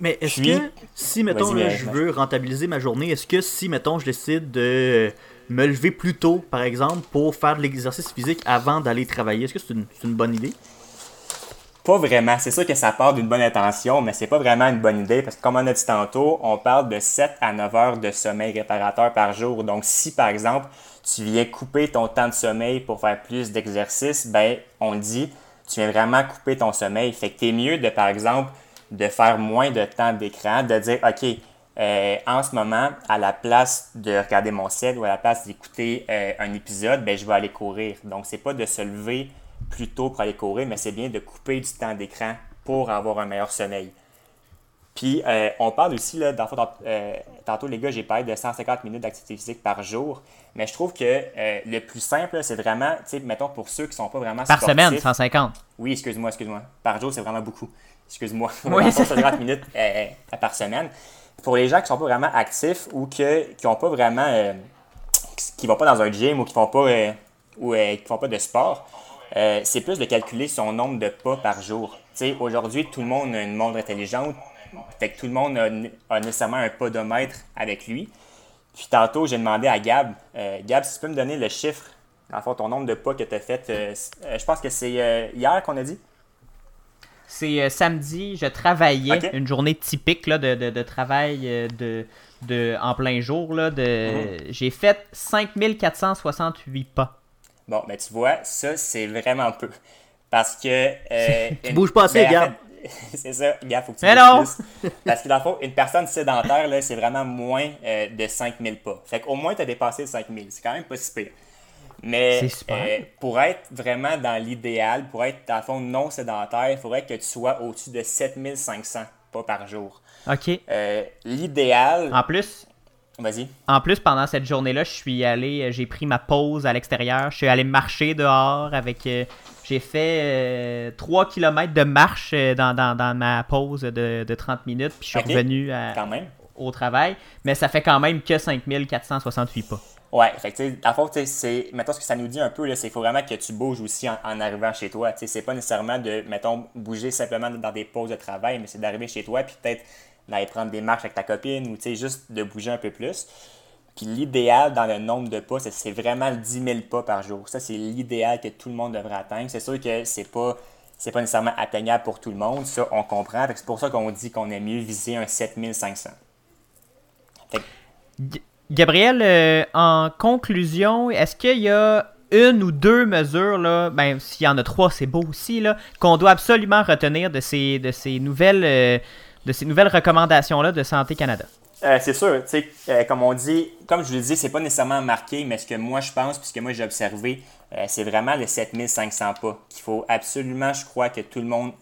Speaker 2: Mais est-ce que si, mettons, là, je veux rentabiliser ma journée, est-ce que si, mettons, je décide de me lever plus tôt, par exemple, pour faire de l'exercice physique avant d'aller travailler, est-ce que c'est une, c'est une bonne idée?
Speaker 8: Pas vraiment. C'est sûr que ça part d'une bonne intention, mais c'est pas vraiment une bonne idée parce que, comme on a dit tantôt, on parle de 7 à 9 heures de sommeil réparateur par jour. Donc, si par exemple, tu viens couper ton temps de sommeil pour faire plus d'exercice, ben, on dit, tu viens vraiment couper ton sommeil. Fait que t'es mieux de, par exemple, de faire moins de temps d'écran, de dire, OK, euh, en ce moment, à la place de regarder mon ciel ou à la place d'écouter euh, un épisode, ben, je vais aller courir. Donc, c'est pas de se lever plus tôt pour aller courir, mais c'est bien de couper du temps d'écran pour avoir un meilleur sommeil. Puis, euh, on parle aussi, là, dans euh, tantôt, les gars, j'ai parlé de 150 minutes d'activité physique par jour, mais je trouve que euh, le plus simple, c'est vraiment, tu sais, mettons, pour ceux qui sont pas vraiment
Speaker 1: Par semaine, 150.
Speaker 8: Oui, excuse-moi, excuse-moi. Par jour, c'est vraiment beaucoup. Excuse-moi.
Speaker 1: Oui,
Speaker 8: Oui,
Speaker 1: c'est-
Speaker 8: 50 minutes par semaine. Pour les gens qui sont pas vraiment actifs ou que, qui ont pas vraiment. qui- vont pas dans un gym ou qui font pas, ou, qui font pas de sport, euh, c'est plus de calculer son nombre de pas par jour. Tu sais, aujourd'hui, tout le monde a une montre intelligente. Fait que tout le monde a, a nécessairement un podomètre avec lui. Puis tantôt, j'ai demandé à Gab, euh, Gab, si tu peux me donner le chiffre, dans le fond, ton nombre de pas que tu as fait. euh, je pense que c'est hier qu'on a dit?
Speaker 1: C'est samedi, je travaillais une journée typique là, de, de- de travail de, de, en plein jour. Là, de,
Speaker 8: Mhm.
Speaker 1: J'ai fait 5468 pas.
Speaker 8: Bon, ben tu vois, ça, c'est vraiment peu. Parce que. Euh,
Speaker 2: Tu
Speaker 8: une-
Speaker 2: bouges pas assez,
Speaker 8: ben, c'est ça, Gab, faut que tu
Speaker 1: Mais
Speaker 8: bouges
Speaker 1: non!
Speaker 8: plus. Parce que dans le fond, une personne sédentaire, là, c'est vraiment moins euh, de 5000 pas. Fait qu'au moins, tu as dépassé le 5000. C'est quand même pas si pire. Mais euh, pour être vraiment dans l'idéal, pour être dans le fond non sédentaire, il faudrait que tu sois au-dessus de 7500 pas par jour.
Speaker 1: OK.
Speaker 8: Euh, l'idéal.
Speaker 1: En plus,
Speaker 8: Vas-y.
Speaker 1: en plus, pendant cette journée-là, je suis allé, euh, j'ai pris ma pause à l'extérieur. Je suis allé marcher dehors avec. euh, j'ai fait 3 km de marche euh, dans, dans- dans ma pause de, de 30 minutes, puis je suis revenu à-
Speaker 8: Quand même.
Speaker 1: au travail. Mais ça fait quand même que 5468 pas.
Speaker 8: Ouais, fait que, tu sais, dans le fond, c'est, mettons, ce que ça nous dit un peu, c'est qu'il faut vraiment que tu bouges aussi en, en arrivant chez toi. Tu sais, c'est pas nécessairement de, mettons, bouger simplement dans des pauses de travail, mais c'est d'arriver chez toi, puis peut-être d'aller prendre des marches avec ta copine, ou, juste de bouger un peu plus. Puis l'idéal dans le nombre de pas, c'est, vraiment le 10 000 pas par jour. Ça, c'est l'idéal que tout le monde devrait atteindre. C'est sûr que c'est pas, pas nécessairement atteignable pour tout le monde, ça, on comprend. C'est pour ça qu'on dit qu'on est mieux viser un 7500. Fait
Speaker 1: Gabriel, euh, en conclusion, est-ce qu'il y a une ou deux mesures, là, ben, s'il y en a trois, c'est beau aussi, là, qu'on doit absolument retenir de ces, de ces nouvelles, euh, de ces nouvelles recommandations-là de Santé Canada?
Speaker 8: Euh, c'est sûr, tu euh, comme on dit, comme je vous le dis, c'est pas nécessairement marqué, mais ce que moi je pense, puis ce que moi j'ai observé, euh, c'est vraiment les 7500 pas qu'il faut absolument, je crois, que tout le monde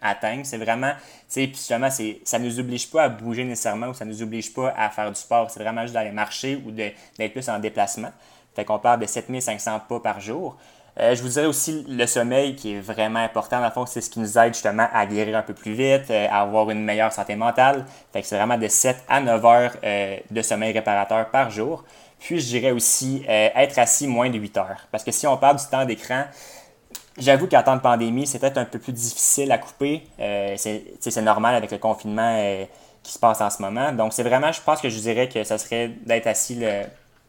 Speaker 8: atteigne. C'est vraiment, tu sais, puis justement, ça nous oblige pas à bouger nécessairement ou ça nous oblige pas à faire du sport. C'est vraiment juste d'aller marcher ou d'être plus en déplacement. Fait qu'on parle de 7500 pas par jour. Euh, je vous dirais aussi le sommeil qui est vraiment important. Dans fond, c'est ce qui nous aide justement à guérir un peu plus vite, euh, à avoir une meilleure santé mentale. Fait que c'est vraiment de 7 à 9 heures euh, de sommeil réparateur par jour. Puis je dirais aussi être assis moins de 8 heures. Parce que si on parle du temps d'écran, J'avoue qu'en temps de pandémie, c'est peut-être un peu plus difficile à couper. C'est normal avec le confinement qui se passe en ce moment. Donc, c'est vraiment, je pense que je dirais que ça serait d'être assis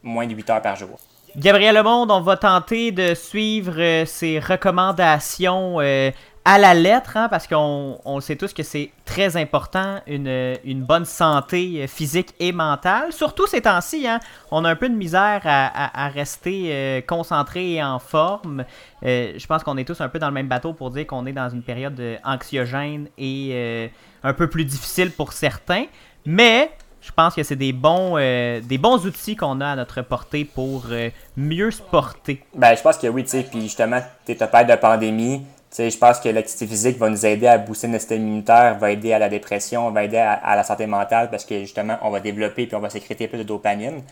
Speaker 8: moins de 8 heures par jour.
Speaker 1: Gabriel Lemonde, on va tenter de suivre euh, ces recommandations euh, à la lettre, hein, parce qu'on on sait tous que c'est très important, une, bonne santé euh, physique et mentale. Surtout ces temps-ci, hein, on a un peu de misère à, rester concentré et en forme. Je pense qu'on est tous un peu dans le même bateau pour dire qu'on est dans une période anxiogène et un peu plus difficile pour certains. Mais je pense que c'est des bons, euh, des bons outils qu'on a à notre portée pour euh, mieux se porter.
Speaker 8: Ben, je pense que oui, tu sais. Puis justement, tu es père de pandémie. sais, je pense que l'activité physique va nous aider à booster notre système immunitaire, va aider à la dépression, va aider à, la santé mentale parce que justement, on va développer puis on va sécréter plus de dopamine.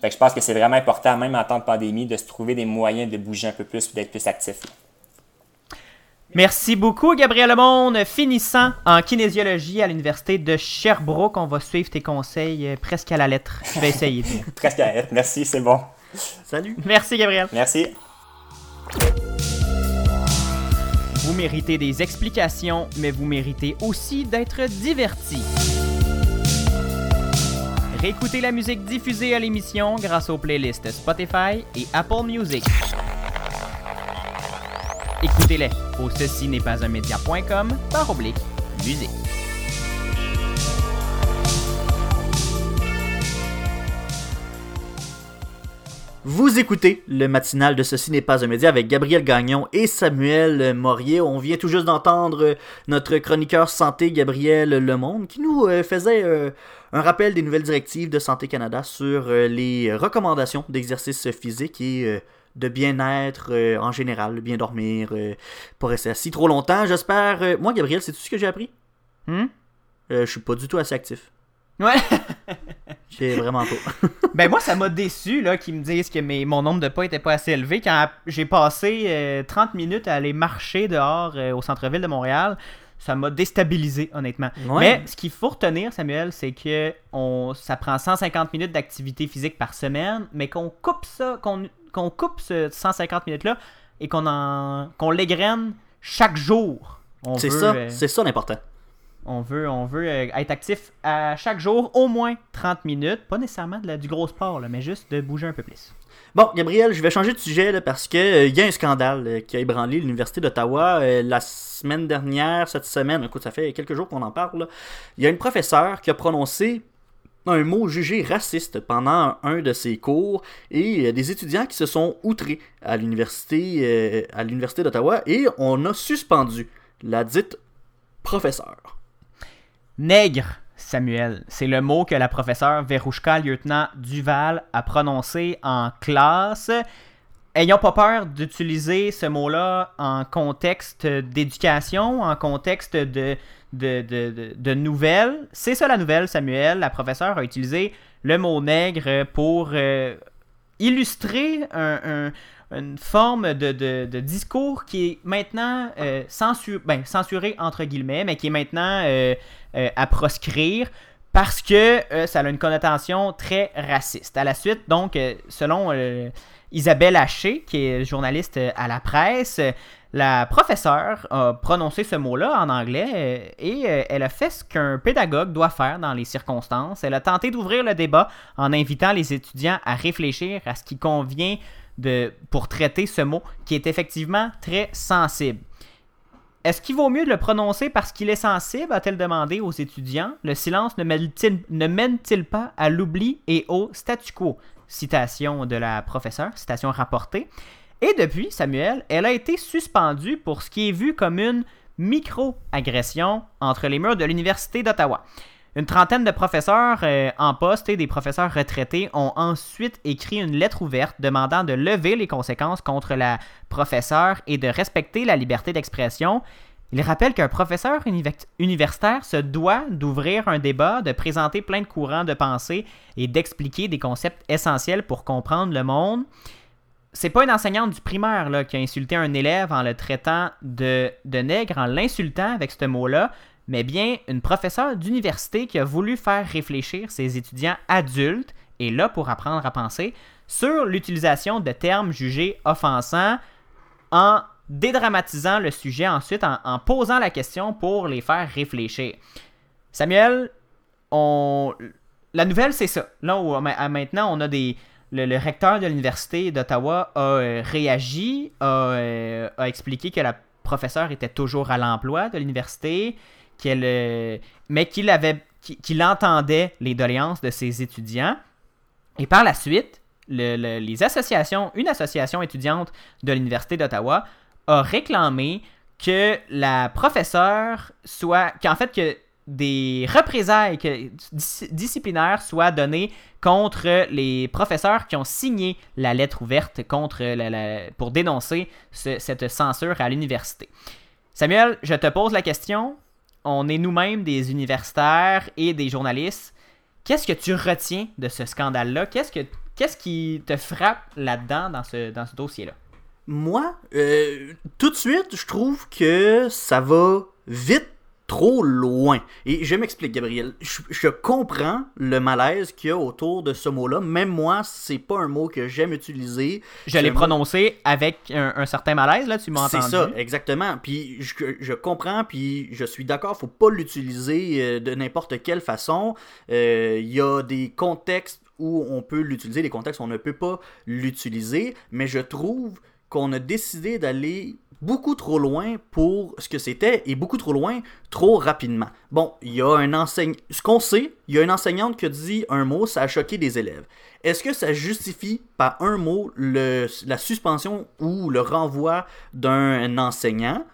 Speaker 8: Fait que je pense que c'est vraiment important, même en temps de pandémie, de se trouver des moyens de bouger un peu plus et d'être plus actif.
Speaker 1: Merci beaucoup, Gabriel Monde. Finissant en kinésiologie à l'Université de Sherbrooke, on va suivre tes conseils euh, presque à la lettre. Je vais essayer.
Speaker 8: Presque à être. Merci, c'est bon.
Speaker 2: Salut.
Speaker 1: Merci, Gabriel.
Speaker 8: Merci.
Speaker 1: Vous méritez des explications, mais vous méritez aussi d'être divertis. Réécoutez la musique diffusée à l'émission grâce aux playlists Spotify et Apple Music. Écoutez-les au ceci n'est pas un média.com par oblique musique.
Speaker 2: Vous écoutez le matinal de Ceci n'est pas un média avec Gabriel Gagnon et Samuel Morier. On vient tout juste d'entendre notre chroniqueur santé Gabriel Lemonde qui nous euh, faisait euh, un rappel des nouvelles directives de Santé Canada sur euh, les recommandations d'exercice physique et de bien-être euh, en général, bien dormir, euh, pas rester assis trop longtemps. J'espère. euh, moi, Gabriel, c'est tout ce que j'ai appris?
Speaker 1: Hmm?
Speaker 2: Euh, je suis pas du tout assez actif.
Speaker 1: Ouais.
Speaker 2: J'ai vraiment pas.
Speaker 1: Ben moi, ça m'a déçu là qu'ils me disent que mes, mon nombre de pas était pas assez élevé quand j'ai passé euh, 30 minutes à aller marcher dehors au centre-ville de Montréal. Ça m'a déstabilisé, honnêtement.
Speaker 2: Ouais.
Speaker 1: Mais ce qu'il faut retenir, Samuel, c'est que on, ça prend 150 minutes d'activité physique par semaine, mais qu'on coupe ça, qu'on qu'on coupe ce 150 minutes-là et qu'on en qu'on l'égrène chaque jour.
Speaker 2: C'est ça,
Speaker 1: euh,
Speaker 2: c'est ça l'important.
Speaker 1: on veut, on veut euh, être actif à chaque jour, au moins 30 minutes. Pas nécessairement de la- du gros sport, là, mais juste de bouger un peu plus.
Speaker 2: Bon, Gabriel, je vais changer de sujet là, parce que euh, il y a un scandale euh, qui a ébranlé l'Université d'Ottawa euh, la semaine dernière, cette semaine. Écoute, ça fait quelques jours qu'on en parle. Il y a une professeure qui a prononcé un mot jugé raciste pendant un de ses cours et euh, des étudiants qui se sont outrés à l'université euh, à l'université d'Ottawa et on a suspendu la dite professeure.
Speaker 1: Nègre, Samuel, c'est le mot que la professeure Verouchka Lieutenant Duval a prononcé en classe. Ayons pas peur d'utiliser ce mot-là en contexte d'éducation, en contexte de, de, de, de- nouvelles. C'est ça la nouvelle, Samuel. La professeure a utilisé le mot nègre pour euh, illustrer un- un- une forme de, de- discours qui est maintenant euh, ben, censuré, entre guillemets, mais qui est maintenant euh, euh, à proscrire parce que ça a une connotation très raciste. À la suite, donc, selon Isabelle Haché, qui est journaliste euh, à la presse, la professeure a prononcé ce mot-là en anglais euh, et euh, elle a fait ce qu'un pédagogue doit faire dans les circonstances. Elle a tenté d'ouvrir le débat en invitant les étudiants à réfléchir à ce qui convient de, pour traiter ce mot qui est effectivement très sensible. Est-ce qu'il vaut mieux de le prononcer parce qu'il est sensible a-t-elle demandé aux étudiants? Le silence ne mène-t-il pas à l'oubli et au statu quo? Citation de la professeure, citation rapportée. Et depuis, Samuel, elle a été suspendue pour ce qui est vu comme une micro-agression entre les murs de l'Université d'Ottawa. Une trentaine de professeurs euh, en poste et des professeurs retraités ont ensuite écrit une lettre ouverte demandant de lever les conséquences contre la professeure et de respecter la liberté d'expression. Il rappelle qu'un professeur univer- universitaire se doit d'ouvrir un débat, de présenter plein de courants de pensée et d'expliquer des concepts essentiels pour comprendre le monde. C'est pas une enseignante du primaire qui a insulté un élève en le traitant de, de nègre, en l'insultant avec ce mot-là, mais bien une professeure d'université qui a voulu faire réfléchir ses étudiants adultes, et là pour apprendre à penser, sur l'utilisation de termes jugés offensants en dédramatisant le sujet ensuite, en, posant la question pour les faire réfléchir. Samuel, on... la nouvelle c'est ça. Là où maintenant on a des... Le, recteur de l'université d'Ottawa a euh, réagi, a, euh, a expliqué que la professeure était toujours à l'emploi de l'université, qu'elle, euh, mais qu'il avait, qu'il entendait les doléances de ses étudiants. Et par la suite, le- le- les associations, une association étudiante de l'Université d'Ottawa a réclamé que la professeure soit. qu'en fait, que des représailles disciplinaires soient données contre les professeurs qui ont signé la lettre ouverte contre pour dénoncer ce- cette censure à l'université. Samuel, je te pose la question. On est nous-mêmes des universitaires et des journalistes. Qu'est-ce que tu retiens de ce scandale-là? Qu'est-ce, que, qu'est-ce qui te frappe là-dedans dans ce, dans ce dossier-là?
Speaker 2: Moi, euh, tout de suite, je trouve que ça va vite trop loin. Et je m'explique, Gabriel. Je, je comprends le malaise qu'il y a autour de ce mot-là. Même moi, c'est pas un mot que j'aime utiliser.
Speaker 1: Je
Speaker 2: C'est
Speaker 1: l'ai prononcé avec un, un certain malaise, là, tu m'as
Speaker 2: C'est
Speaker 1: entendu.
Speaker 2: ça, exactement. Puis je, je comprends, puis je suis d'accord, faut pas l'utiliser euh, de n'importe quelle façon. Euh, Il y a des contextes où on peut l'utiliser, des contextes où on ne peut pas l'utiliser, mais je trouve qu'on a décidé d'aller beaucoup trop loin pour ce que c'était et beaucoup trop loin trop rapidement. Bon, il y a un enseignant, ce qu'on sait, il y a une enseignante qui a dit un mot, ça a choqué des élèves. Est-ce que ça justifie par un mot la suspension ou le renvoi d'un enseignant?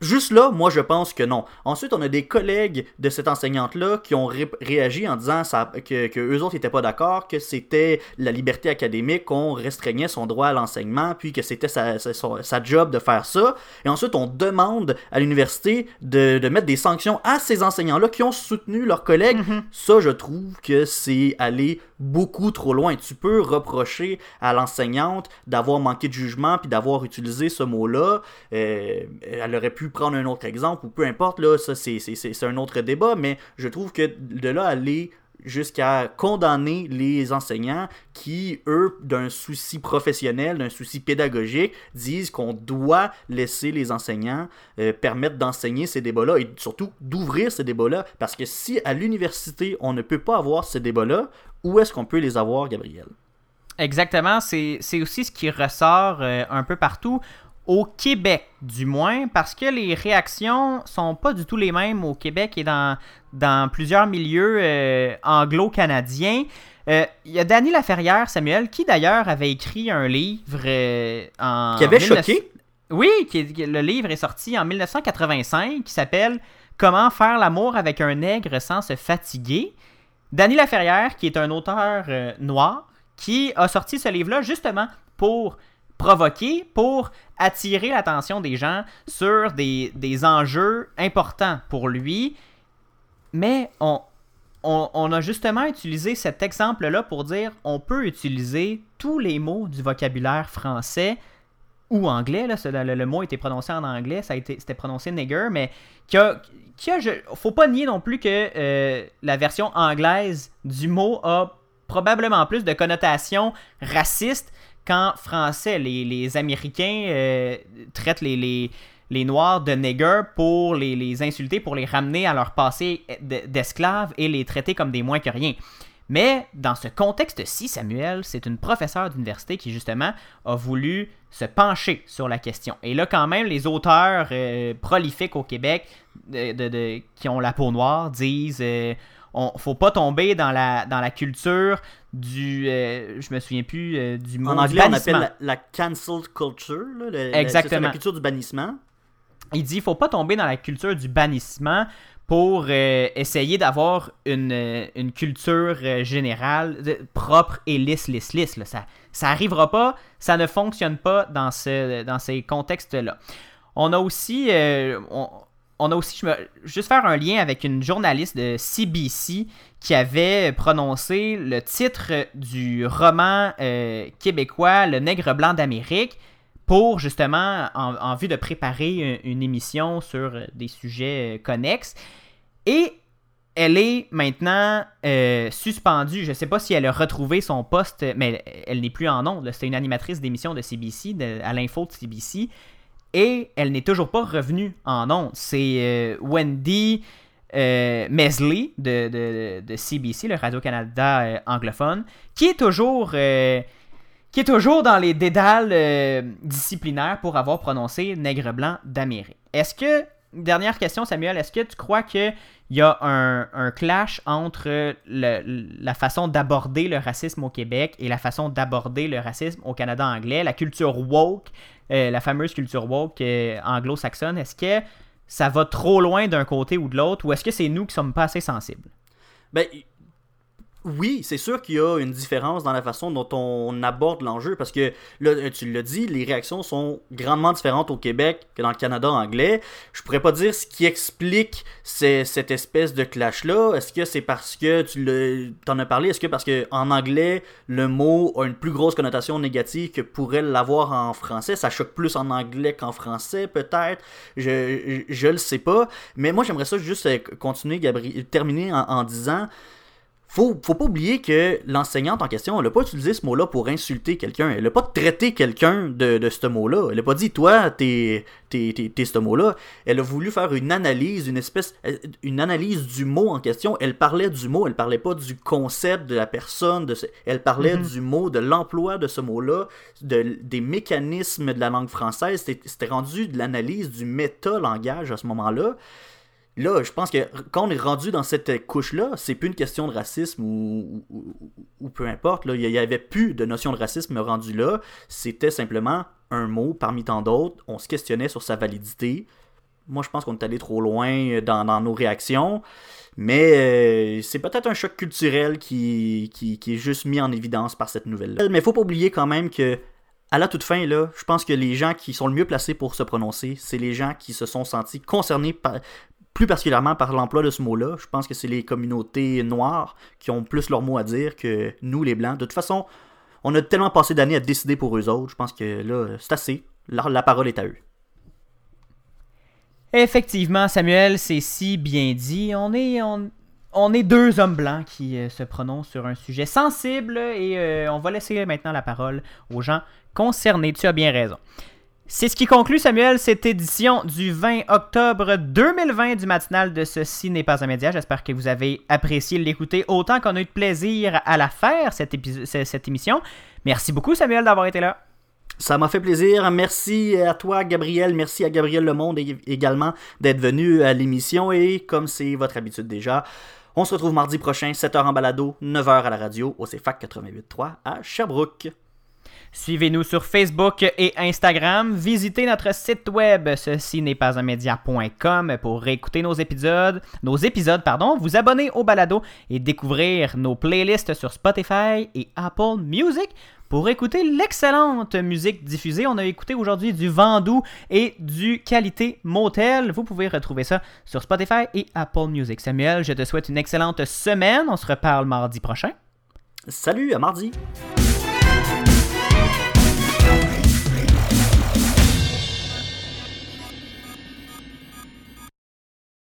Speaker 2: Juste là, moi je pense que non. Ensuite, on a des collègues de cette enseignante-là qui ont ré- réagi en disant ça, que, que eux autres n'étaient pas d'accord, que c'était la liberté académique, qu'on restreignait son droit à l'enseignement, puis que c'était sa, sa, son- sa job de faire ça. Et ensuite, on demande à l'université de, de mettre des sanctions à ces enseignants-là qui ont soutenu leurs collègues. Ça, je trouve que c'est aller beaucoup trop loin. Tu peux reprocher à l'enseignante d'avoir manqué de jugement puis d'avoir utilisé ce mot-là. Euh, elle aurait pu prendre un autre exemple ou peu importe, là, ça c'est, un autre débat, mais je trouve que de là aller jusqu'à condamner les enseignants qui, eux, d'un souci professionnel, d'un souci pédagogique, disent qu'on doit laisser les enseignants euh, permettre d'enseigner ces débats-là et surtout d'ouvrir ces débats-là. Parce que si à l'université, on ne peut pas avoir ces débats-là, où est-ce qu'on peut les avoir, Gabriel?
Speaker 1: Exactement, c'est c'est aussi ce qui ressort euh, un peu partout, au Québec du moins, parce que les réactions sont pas du tout les mêmes au Québec et dans, dans plusieurs milieux euh, anglo-canadiens. Euh, Il y a Danny Laferrière, Samuel, qui d'ailleurs avait écrit un livre euh, en...
Speaker 2: Qui avait
Speaker 1: 19
Speaker 2: choqué?
Speaker 1: Oui, qui le livre est sorti en 1985, qui s'appelle Comment faire l'amour avec un nègre sans se fatiguer. Danny Laferrière, qui est un auteur noir, qui a sorti ce livre-là justement pour provoquer, pour attirer l'attention des gens sur des, des enjeux importants pour lui. Mais on, on, a justement utilisé cet exemple-là pour dire on peut utiliser tous les mots du vocabulaire français ou anglais, là, ce- le, le mot été prononcé en anglais, c'était prononcé nigger, mais qui a, qui a- je- faut pas nier non plus que euh, la version anglaise du mot a probablement plus de connotations racistes qu'en français. Les, les Américains euh, traitent les, Noirs de nigger pour les, insulter, pour les ramener à leur passé d'esclaves et les traiter comme des moins que rien. Mais dans ce contexte-ci, Samuel, c'est une professeure d'université qui justement a voulu se pencher sur la question. Et là, quand même, les auteurs euh, prolifiques au Québec de- qui ont la peau noire disent euh, on faut pas tomber dans la, dans la culture du. euh, je me souviens plus euh, du mot.
Speaker 2: En anglais, on appelle la, la cancelled culture, là, le- la-
Speaker 1: Exactement.
Speaker 2: ça, la culture du bannissement.
Speaker 1: Il dit faut pas tomber dans la culture du bannissement pour euh, essayer d'avoir une, euh, une culture générale de- propre et lisse, lisse, lisse. là. Ça, ça arrivera pas, ça ne fonctionne pas dans, ce, dans ces contextes-là. On a aussi, on, on a aussi, je juste faire un lien avec une journaliste de CBC qui avait prononcé le titre du roman euh, québécois Le Nègre blanc d'Amérique pour justement en, vue de préparer une, émission sur des sujets euh, connexes. Et elle est maintenant euh, suspendue. Je ne sais pas si elle a retrouvé son poste, mais elle, n'est plus en ondes. C'était une animatrice d'émission de CBC, à l'info de CBC. Et elle n'est toujours pas revenue en ondes. C'est euh, Wendy euh, Mesley de, de- de CBC, le Radio-Canada euh, anglophone, qui est toujours... qui est toujours dans les dédales disciplinaires pour avoir prononcé nègre blanc d'Amérique. Est-ce que, dernière question Samuel, est-ce que tu crois qu'il y a un, clash entre la façon d'aborder le racisme au Québec et la façon d'aborder le racisme au Canada anglais, la culture woke, euh, la fameuse culture woke euh, anglo-saxonne, est-ce que ça va trop loin d'un côté ou de l'autre, ou est-ce que c'est nous qui sommes pas assez sensibles?
Speaker 2: Ben, oui, c'est sûr qu'il y a une différence dans la façon dont on aborde l'enjeu parce que là, tu l'as dit, les réactions sont grandement différentes au Québec que dans le Canada anglais. Je pourrais pas dire ce qui explique cette espèce de clash-là. Est-ce que c'est parce que tu en as parlé? Est-ce que parce que en anglais, le mot a une plus grosse connotation négative que pourrait l'avoir en français? Ça choque plus en anglais qu'en français, peut-être. Je, je, le sais pas. Mais moi, j'aimerais ça juste euh, continuer, Gabriel, terminer en disant faut, faut pas oublier que l'enseignante en question, elle n'a pas utilisé ce mot-là pour insulter quelqu'un. Elle n'a pas traité quelqu'un de, de ce mot-là. Elle n'a pas dit, toi, t'es, t'es, t'es, ce mot-là. Elle a voulu faire une analyse, une espèce, une analyse du mot en question. Elle parlait du mot, elle parlait pas du concept de la personne. De Elle parlait mm-hmm. du mot, de l'emploi de ce mot-là, de, des mécanismes de la langue française. C'était, c'était rendu de l'analyse du méta-langage à ce moment-là. Là, je pense que quand on est rendu dans cette couche-là, c'est plus une question de racisme ou, ou, peu importe. Là. Il n'y avait plus de notion de racisme rendu là. C'était simplement un mot parmi tant d'autres. On se questionnait sur sa validité. Moi, je pense qu'on est allé trop loin dans, nos réactions. Mais euh, c'est peut-être un choc culturel qui, qui, qui, est juste mis en évidence par cette nouvelle-là. Mais il faut pas oublier quand même que à la toute fin, là, je pense que les gens qui sont le mieux placés pour se prononcer, c'est les gens qui se sont sentis concernés par, plus particulièrement par l'emploi de ce mot-là. Je pense que c'est les communautés noires qui ont plus leur mot à dire que nous, les blancs. De toute façon, on a tellement passé d'années à décider pour eux autres. Je pense que là, c'est assez. La, parole est à eux.
Speaker 1: Effectivement, Samuel, c'est si bien dit. On est, deux hommes blancs qui euh, se prononcent sur un sujet sensible et euh, on va laisser maintenant la parole aux gens concernés. Tu as bien raison. C'est ce qui conclut, Samuel, cette édition du 20 octobre 2020 du matinal de Ceci n'est pas un média. J'espère que vous avez apprécié l'écouter autant qu'on a eu de plaisir à la faire, cette, émission. Merci beaucoup, Samuel, d'avoir été là.
Speaker 2: Ça m'a fait plaisir. Merci à toi, Gabriel. Merci à Gabriel Lemonde également d'être venu à l'émission. Et comme c'est votre habitude déjà, on se retrouve mardi prochain, 7h en balado, 9h à la radio, au CFAC 88.3 à Sherbrooke.
Speaker 1: Suivez-nous sur Facebook et Instagram. Visitez notre site web, ceci n'est pas un média.com pour réécouter nos épisodes, nos épisodes, pardon, vous abonner au balado et découvrir nos playlists sur Spotify et Apple Music. Pour écouter l'excellente musique diffusée, on a écouté aujourd'hui du Vendoux et du Qualité Motel. Vous pouvez retrouver ça sur Spotify et Apple Music. Samuel, je te souhaite une excellente semaine. On se reparle mardi prochain.
Speaker 2: Salut, à mardi.